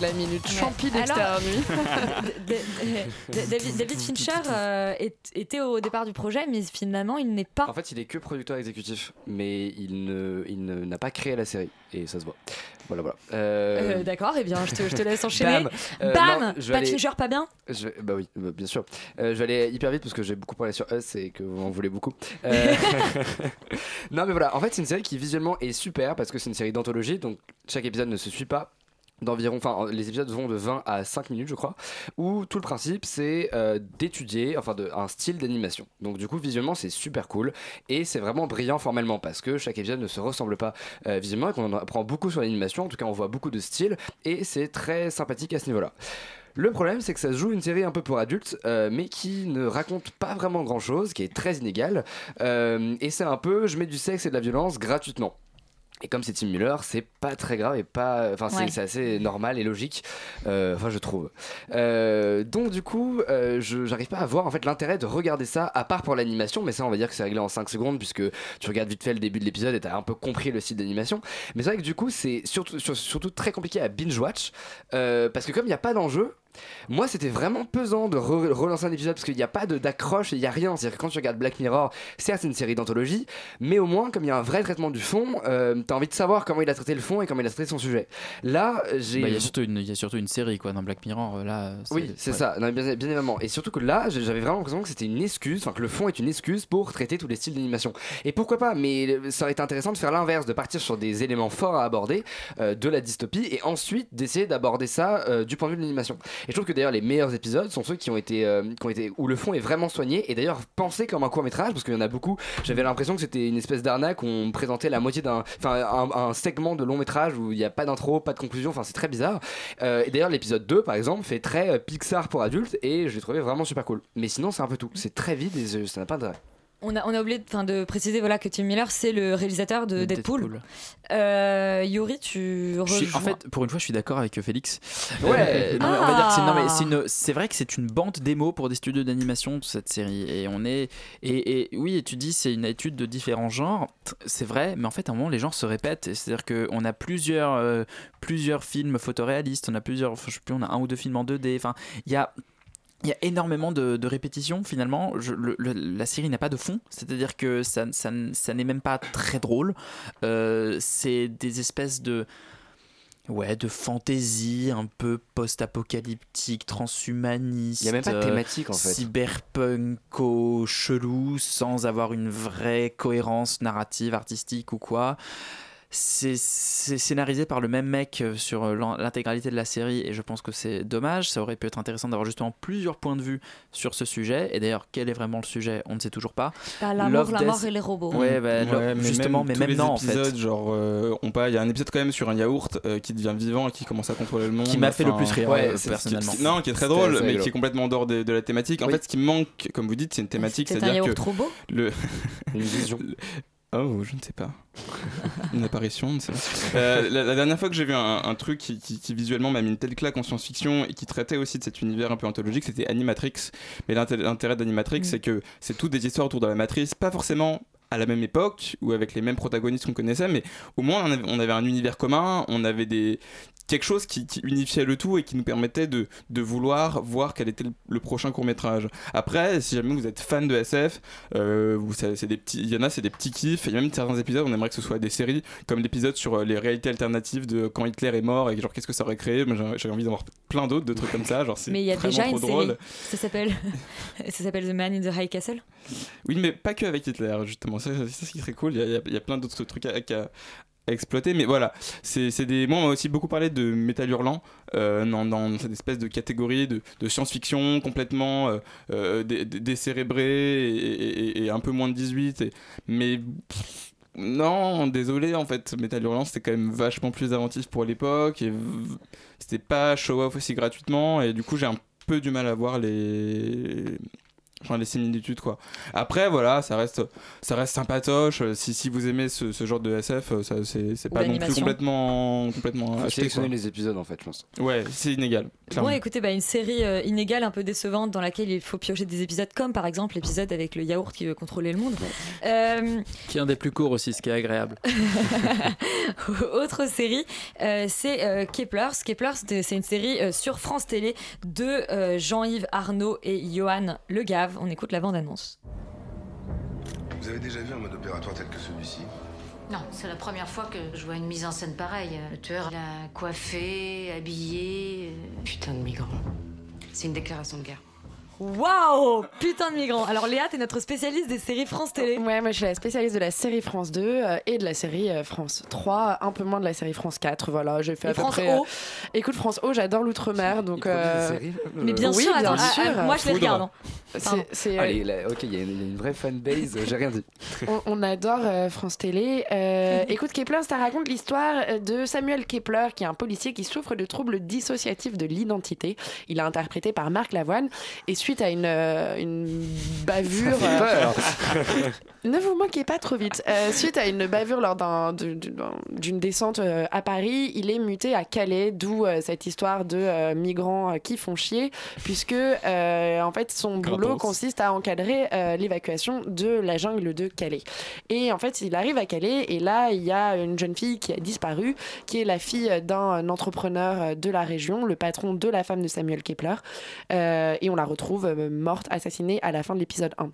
La minute champi d'extérieur *laughs* David, David Fincher euh, était au départ du projet, mais finalement il n'est pas. En fait, il est que producteur exécutif, mais il ne, il ne- n'a pas créé la série et ça se voit. Voilà, voilà. Euh, Euh, D'accord, et bien je te, je te laisse *laughs* enchaîner. Bam. Euh, Bam non, je Pas aller- Fincher, pas bien Je bah oui, bah, bien sûr. Euh, je vais aller hyper vite parce que j'ai beaucoup parlé sur Us et que vous en voulez beaucoup. Euh, *laughs* non mais voilà, en fait c'est une série qui visuellement est super parce que c'est une série d'anthologie, donc chaque épisode ne se suit pas d'environ, enfin les épisodes vont de 20 à 5 minutes je crois, où tout le principe c'est euh, d'étudier enfin un style d'animation. Donc du coup visuellement c'est super cool et c'est vraiment brillant formellement parce que chaque épisode ne se ressemble pas euh, visuellement et qu'on en apprend beaucoup sur l'animation, en tout cas on voit beaucoup de styles et c'est très sympathique à ce niveau-là. Le problème, c'est que ça se joue une série un peu pour adultes, euh, mais qui ne raconte pas vraiment grand chose, qui est très inégale. Et c'est un peu, je mets du sexe et de la violence gratuitement. Et comme c'est Tim Miller, c'est pas très grave et pas. Enfin, c'est Ouais. assez normal et logique. Euh, Enfin, je trouve. Euh, donc, du coup, euh, je j'arrive pas à voir en fait l'intérêt de regarder ça, à part pour l'animation. Mais ça, on va dire que c'est réglé en 5 secondes, puisque tu regardes vite fait le début de l'épisode et t'as un peu compris le style d'animation. Mais c'est vrai que du coup, c'est surtout, sur- surtout très compliqué à binge-watch. parce que comme il n'y a pas d'enjeu, moi, c'était vraiment pesant de re- relancer un épisode parce qu'il n'y a pas de- d'accroche, il n'y a rien. C'est-à-dire que quand tu regardes Black Mirror, certes, c'est une série d'anthologie, mais au moins, comme il y a un vrai traitement du fond, euh, t'as envie de savoir comment il a traité le fond et comment il a traité son sujet. Là, j'ai. Bah, Il y, a surtout une- il y a surtout une série quoi dans Black Mirror. Là, Oui, c'est ouais. ça, non, bien, bien évidemment. Et surtout que là, j'avais vraiment l'impression que c'était une excuse, enfin que le fond est une excuse pour traiter tous les styles d'animation. Et pourquoi pas, mais ça aurait été intéressant de faire l'inverse, de partir sur des éléments forts à aborder euh, de la dystopie et ensuite d'essayer d'aborder ça euh, du point de vue de l'animation. Et je trouve que d'ailleurs les meilleurs épisodes sont ceux qui ont été, euh, qui ont été où le fond est vraiment soigné et d'ailleurs pensé comme un court métrage parce qu'il y en a beaucoup. J'avais l'impression que c'était une espèce d'arnaque où on présentait la moitié d'un, segment de long métrage où il n'y a pas d'intro, pas de conclusion, enfin c'est très bizarre. Euh, et d'ailleurs l'épisode 2 par exemple fait très euh, Pixar pour adultes et je l'ai trouvé vraiment super cool. Mais sinon c'est un peu tout, c'est très vide et ça n'a pas d'intérêt. On a, on a oublié de, enfin, de préciser voilà, que Tim Miller, c'est le réalisateur de Deadpool. Euh, Yuri, tu rejoins... en fait, pour une fois, je suis d'accord avec Félix. Ouais. Euh, c'est- non, mais Ah. c'est une- c'est vrai que c'est une bande démo pour des studios d'animation cette série. Et on est et, et oui, et tu dis c'est une étude de différents genres. C'est vrai, mais en fait, à un moment, les genres se répètent. C'est-à-dire que on a plusieurs euh, plusieurs films photoréalistes. On a plusieurs, je sais plus, on a un ou deux films en 2D. Enfin, il y a il y a énormément de, de répétitions finalement. Je- le- le- la série n'a pas de fond, c'est-à-dire que ça, ça, ça n'est même pas très drôle. Euh, c'est des espèces de ouais de fantaisie un peu post-apocalyptique, transhumaniste. Il y a même pas de euh, thématique, en fait. Cyberpunko chelou sans avoir une vraie cohérence narrative, artistique ou quoi. C'est scénarisé par le même mec euh, sur euh, l'intégralité de la série et je pense que c'est dommage. Ça aurait pu être intéressant d'avoir justement plusieurs points de vue sur ce sujet. Et d'ailleurs, quel est vraiment le sujet? On ne sait toujours pas. Bah, l'amour, Love, la mort et les robots. Ouais, bah, Ouais, mais justement, même mais tous même les non en fait. épisodes, genre, euh, ont pas. Il y a un épisode quand même sur un yaourt euh, qui devient vivant et qui commence à contrôler le monde. Qui m'a fait le plus rire, ouais, euh, c'est- personnellement. qui- non, qui est très drôle, mais qui est complètement en dehors de, de la thématique. En Oui. fait, ce qui manque, comme vous dites, c'est une thématique, C'est un c'est-à-dire yaourt que robot le? *laughs* Une vision. Oh, je ne sais pas. Une apparition, ne sais pas. Euh, la, la dernière fois que j'ai vu un, un truc qui, qui- qui visuellement m'a mis une telle claque en science-fiction et qui traitait aussi de cet univers un peu anthologique, c'était Animatrix. Mais l'inté- l'intérêt d'Animatrix, c'est que c'est toutes des histoires autour de la matrice, pas forcément à la même époque ou avec les mêmes protagonistes qu'on connaissait, mais au moins on avait, on avait un univers commun, on avait des quelque chose qui, qui unifiait le tout et qui nous permettait de, de vouloir voir quel était le, le prochain court métrage. Après, si jamais vous êtes fan de SF, euh, vous savez, c'est des petits, il y en a c'est des petits kiffs. Il y a même certains épisodes, on aimerait que ce soit des séries, comme l'épisode sur euh, les réalités alternatives de quand Hitler est mort et genre qu'est-ce que ça aurait créé. J'avais envie d'en voir plein d'autres de trucs comme ça. Genre c'est Mais il y a déjà une drôle. série. Ça s'appelle *laughs* ça s'appelle The Man in the High Castle. Oui, mais pas que avec Hitler, justement. Ça, c'est ça qui serait cool. Il y a, plein d'autres trucs à, exploiter. Mais voilà, c'est des. Moi, on m'a aussi beaucoup parlé de Métal Hurlant euh, dans, cette espèce de catégorie de, science-fiction complètement euh, euh, dé- dé- décérébrée et, un peu moins de 18. et- mais. non, désolé, en fait, Metal Hurlant c'était quand même vachement plus inventif pour l'époque et c'était pas show-off aussi gratuitement et du coup j'ai un peu du mal à voir les enfin les similitudes quoi après voilà ça reste ça reste sympatoche Euh, si, si vous aimez ce, ce genre de SF euh, ça c'est pas non plus complètement complètement Faut sélectionner les épisodes en fait, je pense. ouais c'est inégal clairement. Bon, écoutez, bah, une série euh, inégale, un peu décevante, dans laquelle il faut piocher des épisodes, comme par exemple l'épisode avec le yaourt qui veut contrôler le monde. Euh, Qui est un des plus courts aussi, ce qui est agréable. *laughs* Autre série, euh, c'est euh, Keplers. Keplers, c'est c'est une série euh, sur France Télé de euh, Jean-Yves Arnaud et Johan Le Gave. On écoute la bande-annonce. Vous avez déjà vu un mode opératoire tel que celui-ci? Non, c'est la première fois que je vois une mise en scène pareille. Le tueur, il a coiffé, habillé. euh, Putain de migrant. C'est une déclaration de guerre. Waouh Putain de migrants Alors Léa, t'es notre spécialiste des séries France Télé. Ouais, moi je suis la spécialiste de la série France 2 euh, et de la série euh, France 3, un peu moins de la série France 4. Voilà, j'ai fait Et à peu France près. O euh, Écoute, France O, j'adore l'outre-mer, donc. euh, séries, euh, Mais bien oui, sûr, bien attends, moi je les regarde. Pardon. C'est- c'est, euh, Allez, là, ok, il y, a une- il y a une vraie fanbase, euh, j'ai rien dit. *laughs* on, on adore euh, France Télé. Euh, *laughs* écoute, Kepler, ça raconte l'histoire de Samuel Kepler, qui est un policier qui souffre de troubles dissociatifs de l'identité. Il est interprété par Marc Lavoine. Et suite à une, euh, une bavure. Ça fait peur. *laughs* ne vous moquez pas trop vite. Euh, suite à une bavure lors d'un- d'une descente à Paris, il est muté à Calais, d'où euh, cette histoire de euh, migrants qui font chier, puisque euh, en fait son boulot Consiste à encadrer euh, l'évacuation de la jungle de Calais. Et en fait, il arrive à Calais et là, il y a une jeune fille qui a disparu, qui est la fille d'un entrepreneur de la région, le patron de la femme de Samuel Kepler, Euh, et on la retrouve euh, morte, assassinée à la fin de l'épisode 1.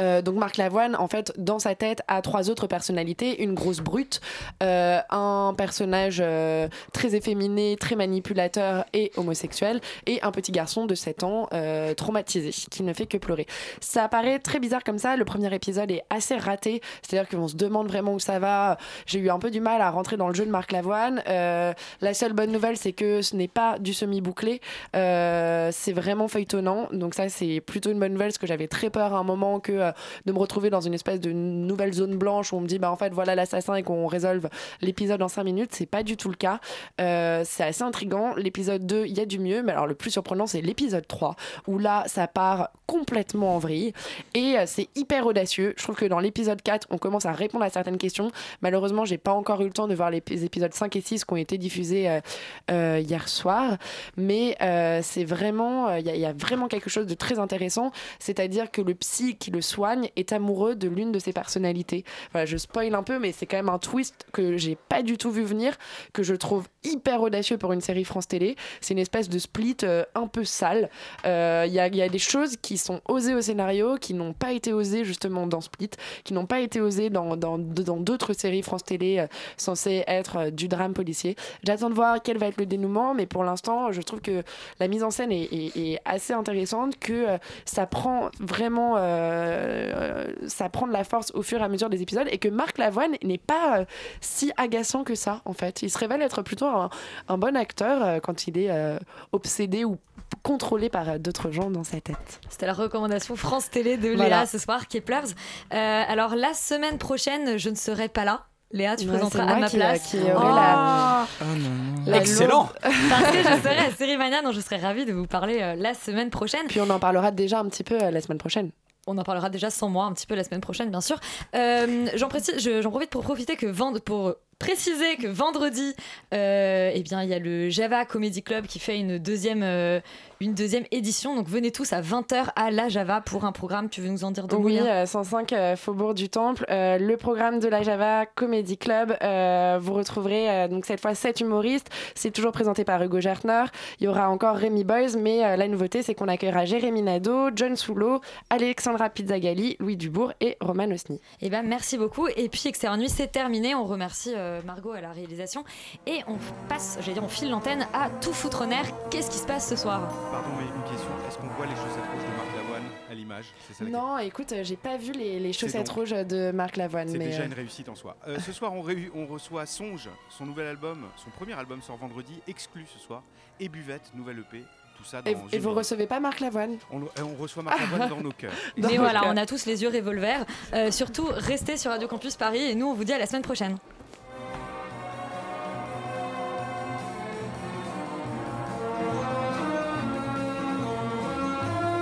Euh, donc Marc Lavoine, en fait, dans sa tête, a trois autres personnalités une grosse brute, euh, un personnage euh, très efféminé, très manipulateur et homosexuel, et un petit garçon de 7 ans traumatisé qui ne fait que pleurer. Ça paraît très bizarre comme ça. Le premier épisode est assez raté, c'est-à-dire qu'on se demande vraiment où ça va. J'ai eu un peu du mal à rentrer dans le jeu de Marc Lavoine. La seule bonne nouvelle, c'est que ce n'est pas du semi-bouclé. Euh, c'est vraiment feuilletonnant. Donc ça, c'est plutôt une bonne nouvelle parce que j'avais très peur à un moment que euh, de me retrouver dans une espèce de nouvelle zone blanche où on me dit bah en fait voilà l'assassin et qu'on résolve l'épisode en 5 minutes. C'est pas du tout le cas. Euh, c'est assez intrigant. L'épisode 2, il y a du mieux, mais alors le plus surprenant, c'est l'épisode 3 où là, ça part complètement en vrille et euh, c'est hyper audacieux. Je trouve que dans l'épisode 4, on commence à répondre à certaines questions. Malheureusement, j'ai pas encore eu le temps de voir les épisodes 5 et 6 qui ont été diffusés hier soir, mais c'est vraiment, il y a vraiment quelque chose de très intéressant, c'est-à-dire que le psy qui le soigne est amoureux de l'une de ses personnalités. Voilà, je spoil un peu, mais c'est quand même un twist que j'ai pas du tout vu venir, que je trouve hyper audacieux pour une série France Télé. C'est une espèce de split euh, un peu sale. Euh, Il il y a des choses qui sont osées au scénario, qui n'ont pas été osées justement dans Split, qui n'ont pas été osées dans dans- d'autres séries France Télé euh, censées être euh, du drame policier. J'attends de voir quel va être le dénouement, mais pour l'instant, je trouve que la mise en scène est, assez intéressante, que euh, ça prend vraiment, euh, euh, ça prend de la force au fur et à mesure des épisodes, et que Marc Lavoine n'est pas euh, si agaçant que ça, en fait. Il se révèle être plutôt un, un bon acteur euh, quand il est euh, obsédé ou contrôlé par euh, d'autres gens dans sa tête. C'était la recommandation France Télé de Léa Voilà. ce soir, Keplers. Euh, alors la semaine prochaine, je ne serai pas là. Léa, tu Ouais, présenteras à ma qui- place. qui aurai la- Oh La Excellent. lourde- *laughs* Parce que je serai à Série Mania, dont je serai ravie de vous parler euh, la semaine prochaine. Puis on en parlera déjà un petit peu euh, la semaine prochaine. On en parlera déjà sans moi un petit peu la semaine prochaine, bien sûr. Euh, j'en, profite pour profiter que vend- pour préciser que vendredi, euh, eh bien, il y a le Java Comedy Club qui fait une deuxième, euh, une deuxième édition. Donc venez tous à 20h à la Java pour un programme. Tu veux nous en dire deux mots, Oui, Léa? euh, 105 euh, Faubourg du Temple. Le programme de la Java Comedy Club. vous retrouverez donc cette fois 7 humoristes. C'est toujours présenté par Hugo Gertner. Il y aura encore Rémi Boys, mais la nouveauté, c'est qu'on accueillera Jérémy Nadeau, John Soulo, Alexandra Pizzagalli, Louis Dubourg et Roman Osni. Eh ben, merci beaucoup. Et puis, Extérieur Nuit, c'est terminé. On remercie Margot à la réalisation. Et on passe, j'allais dire, on file l'antenne à tout foutre en air. Qu'est-ce qui se passe ce soir? Pardon, mais une question. Est-ce qu'on voit les chaussettes rouges de Marc Lavoine à l'image? Non, écoute, euh, j'ai pas vu les, chaussettes donc- rouges de Marc Lavoine. C'est mais, déjà euh, une réussite en soi. Euh, ce soir, on, reçoit Songe, son nouvel album, son premier album sort vendredi, exclu ce soir, et Buvette, nouvelle EP. Tout ça dans Et, une et vous recevez pas Marc Lavoine? On, euh, on reçoit Marc Lavoine *laughs* dans nos cœurs. Mais voilà, on a tous les yeux revolver. Euh, surtout, restez sur Radio Campus Paris et nous, on vous dit à la semaine prochaine.